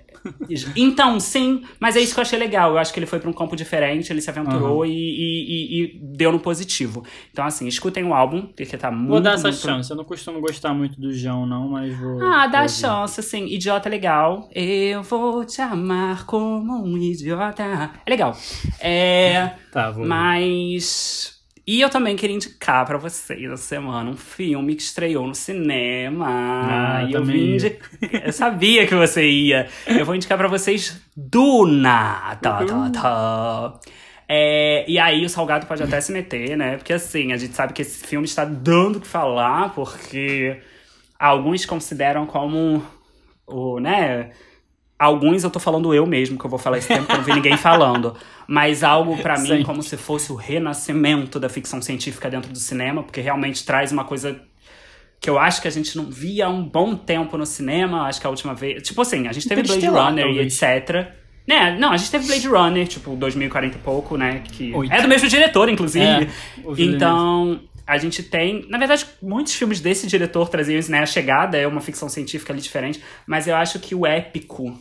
Então, sim, mas é isso que eu achei legal. Eu acho que ele foi pra um campo diferente, ele se aventurou e, e- e- e deu no positivo. Então, assim, escutem o álbum, porque tá muito. Vou dar essa muito... chance. Eu não costumo gostar muito do João, não, mas vou. Ah, dá vou chance, assim. Idiota é legal. Eu vou te amar como um idiota. É legal. É. Tá, vou. Mas. E eu também queria indicar pra vocês essa semana um filme que estreou no cinema. Ah, e eu vim indi- Eu sabia que você ia. Eu vou indicar pra vocês Duna. Tá, tá, tá. É, e aí o Salgado pode até se meter, né? Porque assim, a gente sabe que esse filme está dando o que falar, porque alguns consideram como o, né? Alguns eu tô falando eu mesmo, que eu vou falar esse tempo que eu não vi ninguém falando. Mas algo pra mim Sempre. como se fosse o renascimento da ficção científica dentro do cinema, porque realmente traz uma coisa que eu acho que a gente não via há um bom tempo no cinema. Acho que a última vez. Tipo assim, a gente teve Blade Runner e etc. Né? Não, a gente teve Blade Runner, tipo, 2040 e pouco, né? Que Oito. é do mesmo diretor, inclusive. É, então, a gente tem. Na verdade, muitos filmes desse diretor traziam isso, né? A Chegada é uma ficção científica ali diferente, mas eu acho que o épico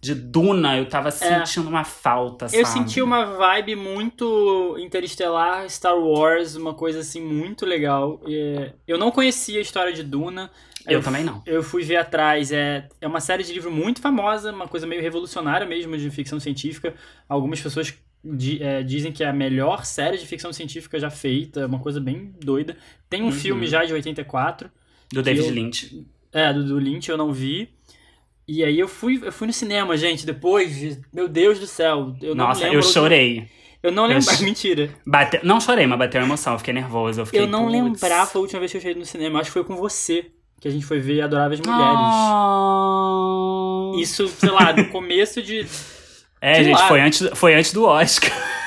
de Duna eu tava sentindo uma falta, sabe? É. Eu senti uma vibe muito interestelar, Star Wars, uma coisa assim muito legal. É, Eu não conhecia a história de Duna. Eu também não. Eu fui ver atrás. É, é uma série de livro muito famosa, uma coisa meio revolucionária mesmo de ficção científica. Algumas pessoas é, dizem que é a melhor série de ficção científica já feita, uma coisa bem doida. Tem um Uhum. filme já de 84, Do David eu- Lynch. é, do, do Lynch, eu não vi. E aí eu fui, eu fui no cinema, gente, depois, de- meu Deus do céu. Eu Nossa, eu chorei. Eu não Eu lembro. ch- Mentira. Bate... Não chorei, mas bateu emoção. Eu fiquei nervoso. Eu, fiquei, Eu não putz. lembrava a última vez que eu cheguei no cinema. Acho que foi com você que a gente foi ver Adoráveis Ah. Mulheres. Oh. Isso, sei lá, no começo de. É, sei gente, lá. foi antes, foi antes do Oscar.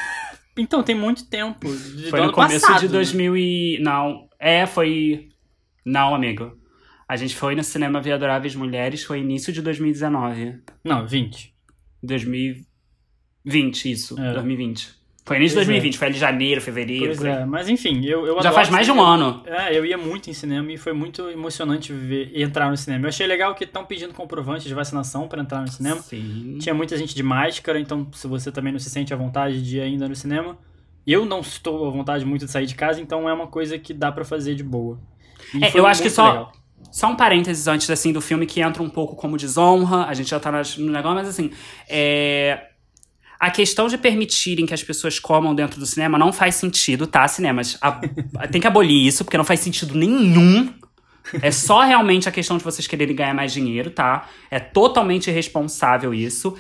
Então, tem muito tempo. De, Foi no começo passado, de né? 2000 e... Não, é, foi... Não, amigo. A gente foi no cinema ver Adoráveis Mulheres, foi início de 2019. Não, 20. 2020, isso. É. 2020. Foi início de Pois é. 2020, foi ali janeiro, fevereiro, Pois é, mas enfim, eu, eu Já faz mais de um ano. É, eu ia muito em cinema e foi muito emocionante ver, entrar no cinema. Eu achei legal que estão pedindo comprovante de vacinação para entrar no cinema. Sim. Tinha muita gente de máscara, então se você também não se sente à vontade de ir ainda no cinema, eu não estou à vontade muito de sair de casa, então é uma coisa que dá pra fazer de boa. É, eu acho que só- legal. Só um parênteses antes, assim, do filme que entra um pouco como desonra. A gente já tá no negócio, mas assim. É... A questão de permitirem que as pessoas comam dentro do cinema não faz sentido, tá, cinemas? A- Tem que abolir isso, porque não faz sentido nenhum. É só realmente a questão de vocês quererem ganhar mais dinheiro, tá? É totalmente irresponsável isso.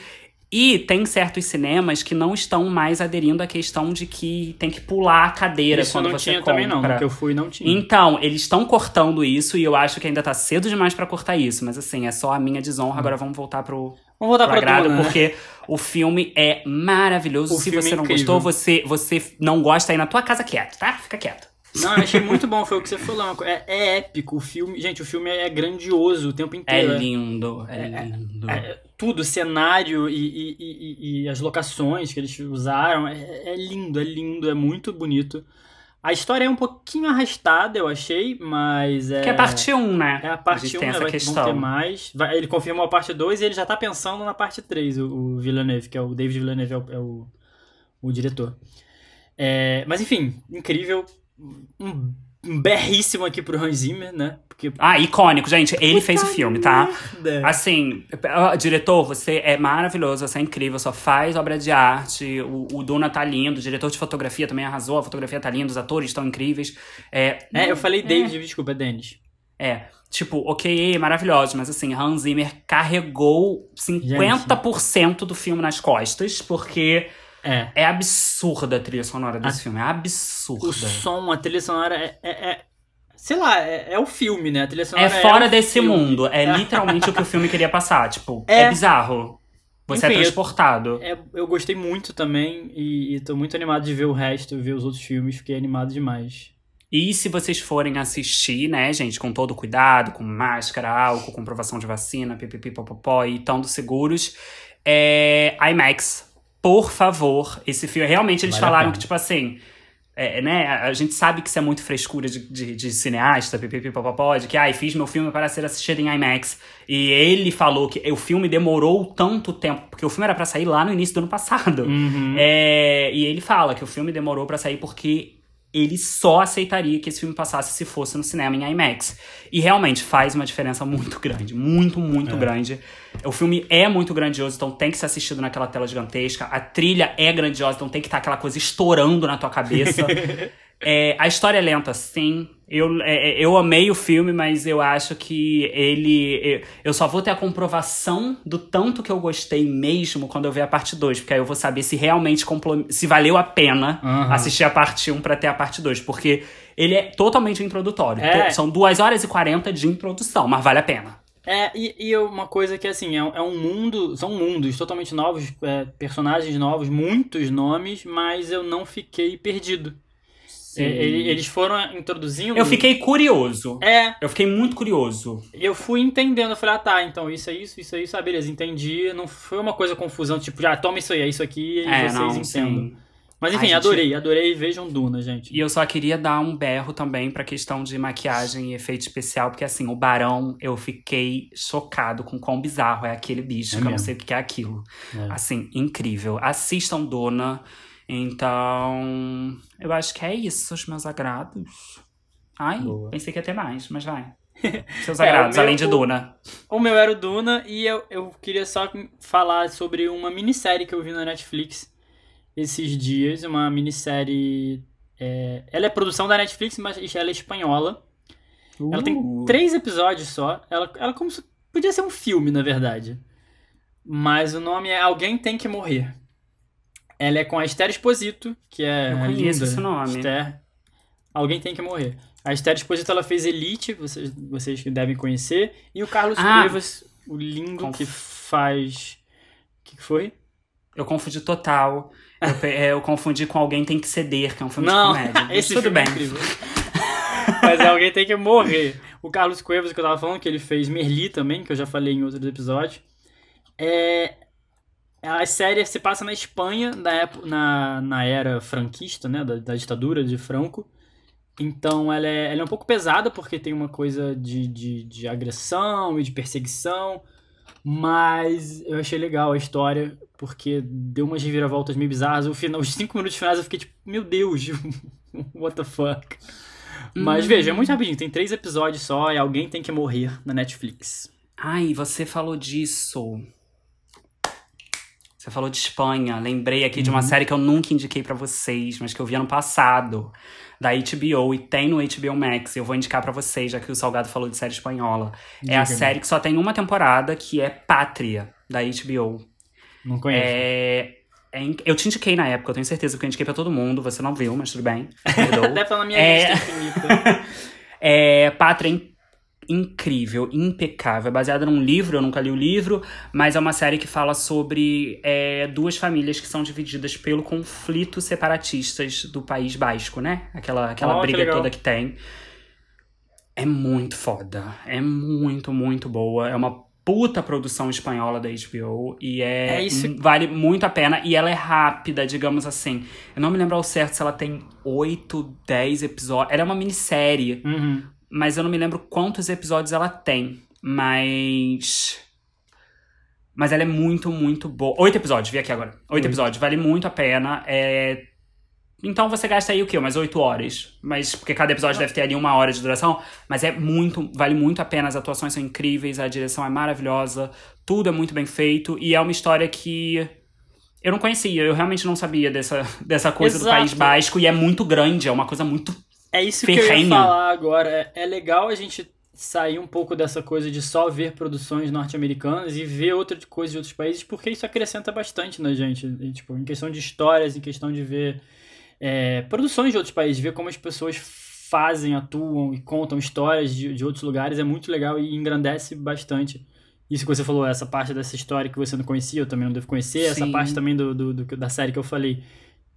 E tem certos cinemas que não estão mais aderindo à questão de que tem que pular a cadeira Isso quando não você tinha compra. também não, no que eu fui não tinha. Então, eles estão cortando isso e eu acho que ainda tá cedo demais pra cortar isso. Mas assim, é só a minha desonra. Agora vamos voltar pro, Vamos voltar pro pra agrado, Duna, né? porque o filme é maravilhoso. O Se filme você é não incrível. gostou, você, você não gosta aí na tua casa quieto, tá? Fica quieto. Não, eu achei muito bom, foi o que você falou. É, é épico o filme. Gente, o filme é grandioso o tempo É inteiro. lindo, é, lindo. É, tudo, o cenário e, e- e- e- as locações que eles usaram, é, é lindo, é lindo, é muito bonito. A história é um pouquinho arrastada, eu achei, mas é. Que é parte 1, né? É a parte 1, tem né? Vai, questão. ter mais. Vai- ele confirmou a parte 2 e ele já tá pensando na parte 3, o, o Villeneuve, que é o David Villeneuve, é o, é o, o diretor. É, mas enfim, incrível. Um, um berríssimo aqui pro Hans Zimmer, né? Porque. Ah, icônico, gente. Ele fez o Puta filme, tá? merda. Assim, diretor, você é maravilhoso, você é incrível, só faz obra de arte. O, o Duna tá lindo, o diretor de fotografia também arrasou, a fotografia tá linda, os atores estão incríveis. É, É, eu falei David, desculpa, é Dennis. É, tipo, ok, maravilhoso, mas assim, Hans Zimmer carregou 50% do filme nas costas, porque É. é absurda a trilha sonora desse filme, é absurda. O som, a trilha sonora é. é- é- sei lá, é, é o filme, né? A trilha É sonora fora o desse filme. mundo, é literalmente o que o filme queria passar, tipo, é, É. bizarro. Você Enfim, é eu- transportado. É, eu gostei muito também e, e tô muito animado de ver o resto, ver os outros filmes, fiquei animado demais. E se vocês forem assistir, né, gente, com todo cuidado, com máscara, álcool, comprovação de vacina, pipipi, popopó e estando seguros, é IMAX, por favor. Esse filme, realmente eles Vale falaram que, tipo assim, é, né, a gente sabe que isso é muito frescura de, de, de cineasta, pipipi, popopó, de que, ai, fiz meu filme para ser assistido em IMAX. E ele falou que o filme demorou tanto tempo, porque o filme era pra sair lá no início do ano passado. Uhum. É, e ele fala que o filme demorou pra sair porque ele só aceitaria que esse filme passasse se fosse no cinema em IMAX. E realmente faz uma diferença muito grande, muito, muito É. grande. O filme é muito grandioso, então tem que ser assistido naquela tela gigantesca. A trilha é grandiosa, então tem que estar aquela coisa estourando na tua cabeça. É, a história é lenta, sim. Eu, é, é, eu amei o filme, mas eu acho que ele. eu- só vou ter a comprovação do tanto que eu gostei mesmo quando eu ver a parte 2. Porque aí eu vou saber se realmente se valeu a pena Aham. assistir a parte 1 pra ter a parte 2. Porque ele é totalmente introdutório. É. São 2 horas e 40 de introdução, mas vale a pena. É, e, e uma coisa que, assim, é, é um mundo, são mundos totalmente novos, é, personagens novos, muitos nomes, mas eu não fiquei perdido. É, ele- eles foram introduzindo... Eu fiquei curioso. É, Eu fiquei muito curioso. eu fui entendendo, eu falei, ah tá, então isso é isso, isso é isso, ah beleza, entendi. Não foi uma coisa confusão, tipo, ah, toma isso aí, é isso aqui, e É, vocês não, entendam. sim. Mas enfim, gente. adorei, adorei, vejam Duna, gente. E eu só queria dar um berro também pra questão de maquiagem e efeito especial, porque assim, o Barão, eu fiquei chocado com quão bizarro é aquele bicho, É que eu não mesmo. sei o que é aquilo. É. Assim, incrível. Assistam Dona. Então, eu acho que é isso, os meus agrados. Ai, Boa. pensei que ia ter mais, mas vai. Seus É, o agrados, meu- além de Duna. O meu era o Duna e eu, eu queria só falar sobre uma minissérie que eu vi na Netflix esses dias. Uma minissérie. é, ela é produção da Netflix, mas ela é espanhola. Ela tem Uh. três episódios só. Ela, ela como se, podia ser um filme, na verdade. Mas o nome é Alguém Tem Que Morrer. Ela é com a Esther Exposito, que é Eu conheço linda esse nome. Esther. Alguém Tem Que Morrer. A Esther Exposito, ela fez Elite, vocês, vocês devem conhecer. E o Carlos Ah. Cuevas, o lindo Conf- que faz... O que, que foi? Eu confundi total. Eu, é, eu confundi com Alguém Tem Que Ceder, que é um filme Não, de comédia. Esse tudo é bem. incrível. Mas alguém tem que morrer. O Carlos Cuevas, que eu tava falando, que ele fez Merli também, que eu já falei em outros episódios. É... A série se passa na Espanha, na, época, na, na era franquista, né? Da, da ditadura de Franco. Então ela é, ela é um pouco pesada, porque tem uma coisa de, de, de agressão e de perseguição. Mas eu achei legal a história, porque deu umas reviravoltas meio bizarras. O final, os cinco minutos finais eu fiquei tipo, meu Deus, what the fuck. Mas Hum. veja, é muito rapidinho, tem três episódios só e alguém tem que morrer na Netflix. Ai, você falou disso. Você falou de Espanha. Lembrei aqui de uma Uhum. série que eu nunca indiquei pra vocês, mas que eu vi ano passado, da HBO e tem no HBO Max. Eu vou indicar pra vocês, já que o Salgado falou de série espanhola. é a série que só tem uma temporada, que é Pátria, da HBO. Não conheço. É, é inc- eu te indiquei na época, eu tenho certeza que eu indiquei pra todo mundo. Você não viu, mas tudo bem. Deve estar na minha É. lista infinita. É, Pátria é incrível, impecável. É baseada num livro, eu nunca li o livro, mas é uma série que fala sobre é, duas famílias que são divididas pelo conflito separatistas do país basco, né? Aquela, aquela Oh, que briga legal. toda que tem. É muito foda. É muito, muito boa. É uma puta produção espanhola da HBO e é, É isso. vale muito a pena e ela é rápida, digamos assim. Eu não me lembro ao certo se ela tem 8, 10 episódios. Ela é uma minissérie, Uhum. Mas eu não me lembro quantos episódios ela tem. Mas. Mas ela é muito, muito boa. Oito episódios, vi aqui agora. Oito Oito. episódios, vale muito a pena. É... Então você gasta aí o quê? Umas oito horas. Mas porque cada episódio deve ter ali uma hora de duração. Mas é muito, vale muito a pena. As atuações são incríveis, a direção é maravilhosa, tudo é muito bem feito. E é uma história que eu não conhecia, eu realmente não sabia dessa, dessa coisa do Exato. País Basco. E é muito grande, é uma coisa muito É isso que eu ia falar agora. É, é legal a gente sair um pouco dessa coisa de só ver produções norte-americanas e ver outra coisa de outros países, porque isso acrescenta bastante na gente. E, tipo, em questão de histórias, em questão de ver é, produções de outros países, ver como as pessoas fazem, atuam e contam histórias de, de outros lugares é muito legal e engrandece bastante. Isso que você falou, essa parte dessa história que você não conhecia, eu também não devo conhecer, essa Sim. parte também do, do- do- da série que eu falei,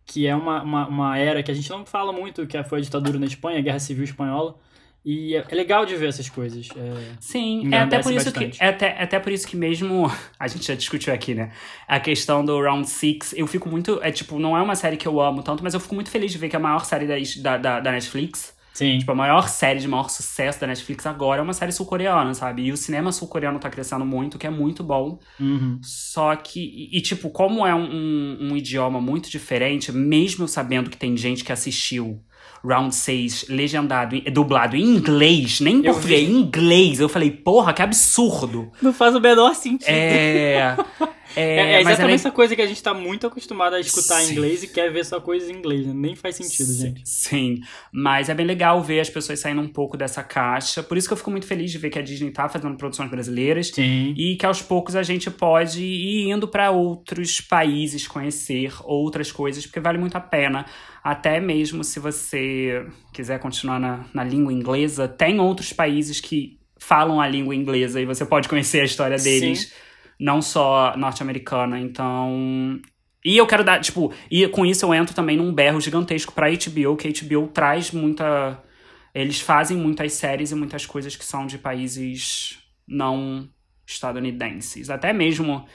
que é uma, uma, uma era que a gente não fala muito, que foi a ditadura na Espanha, a Guerra Civil Espanhola, e é, é legal de ver essas coisas. é. Sim, é até por isso bastante. que é até, é até por isso que mesmo a gente já discutiu aqui, né? A questão do Round Six, eu fico muito, é tipo, não é uma série que eu amo tanto, mas eu fico muito feliz de ver que a maior série da, da, da Netflix, Sim. tipo, a maior série de maior sucesso da Netflix agora é uma série sul-coreana, sabe? E o cinema sul-coreano tá crescendo muito, que é muito bom. Uhum. Só que, e, e, tipo, como é um, um, um idioma muito diferente, mesmo eu sabendo que tem gente que assistiu Round 6 legendado, e- dublado em inglês, nem em português, em inglês, eu falei, porra, que absurdo. Não faz o menor sentido. É. É, É, é mas exatamente é- essa coisa que a gente tá muito acostumado a escutar em Sim. inglês e quer ver só coisas em inglês, né? Nem faz sentido, gente. Sim, mas é bem legal ver as pessoas saindo um pouco dessa caixa. Por isso que eu fico muito feliz de ver que a Disney tá fazendo produções brasileiras. Sim. E que aos poucos a gente pode ir indo para outros países conhecer outras coisas, porque vale muito a pena. Até mesmo se você quiser continuar na, na língua inglesa, tem outros países que falam a língua inglesa e você pode conhecer a história deles, Sim. Não só norte-americana. Então. E eu quero dar, tipo, e com isso eu entro também num berro gigantesco pra HBO, que a HBO traz muita. Eles fazem muitas séries e muitas coisas que são de países não estadunidenses. Até mesmo,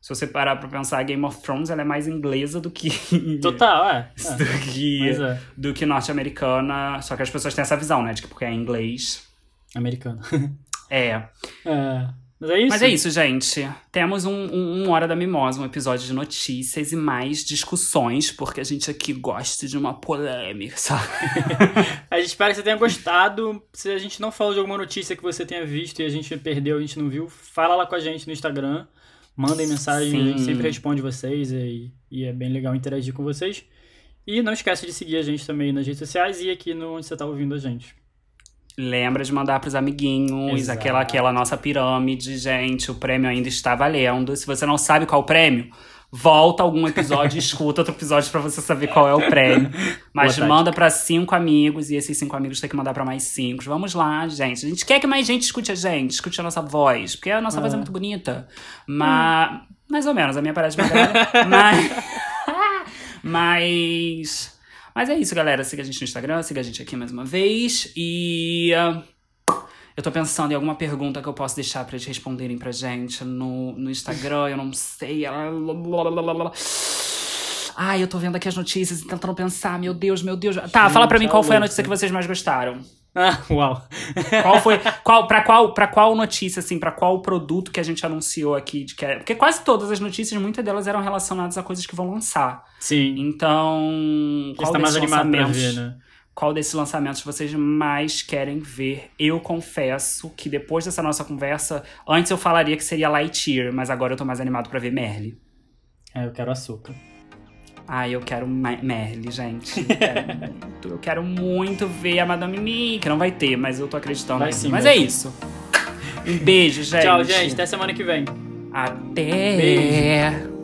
se você parar pra pensar, Game of Thrones ela é mais inglesa do que. Total, é. é. do que, é. do que norte-americana. Só que as pessoas têm essa visão, né? De que porque é inglês. Americano. É. É. Mas é isso. Mas é isso, gente. Temos um, um, um Hora da Mimosa, um episódio de notícias e mais discussões, porque a gente aqui gosta de uma polêmica, sabe? A gente espera que você tenha gostado. Se a gente não falou de alguma notícia que você tenha visto e a gente perdeu, a gente não viu, fala lá com a gente no Instagram. Mandem mensagem, a gente Sim. sempre responde vocês e, e é bem legal interagir com vocês. E não esquece de seguir a gente também nas redes sociais e aqui no onde você tá ouvindo a gente. Lembra de mandar pros amiguinhos, Exato. aquela, aquela nossa pirâmide, gente. O prêmio ainda está valendo. Se você não sabe qual é o prêmio, volta algum episódio e escuta outro episódio pra você saber qual é o prêmio. Mas manda pra cinco amigos e esses cinco amigos tem que mandar pra mais cinco. Vamos lá, gente. A gente quer que mais gente escute a gente, escute a nossa voz, porque a nossa voz é Ah. muito bonita. Mas. Mais ou menos, a minha parece mais grande. mas. Mas. Mas é isso, galera. Siga a gente no Instagram, siga a gente aqui mais uma vez. E. ah, eu tô pensando em alguma pergunta que eu posso deixar pra eles responderem pra gente no, no Instagram. Eu não sei. Ai, eu tô vendo aqui as notícias e tentando pensar. Meu Deus, meu Deus. Tá, fala pra mim qual foi a notícia que vocês mais gostaram. Ah, uau. Qual foi. qual, pra, qual, pra qual notícia, assim, pra qual produto que a gente anunciou aqui? De que é- porque quase todas as notícias, muitas delas eram relacionadas a coisas que vão lançar. Sim. Então. Tá mais animado pra ver, né? qual desses lançamentos vocês mais querem ver. Eu confesso que depois dessa nossa conversa, antes eu falaria que seria Lightyear, mas agora eu tô mais animado pra ver Merle. É, eu quero açúcar. Ai, eu quero Merle, gente. Eu quero muito, eu quero muito ver a Madame Mim, que não vai ter, mas eu tô acreditando. Vai sim, mas vai é sim. isso. Um beijo, gente. Tchau, gente. Até semana que vem. Até.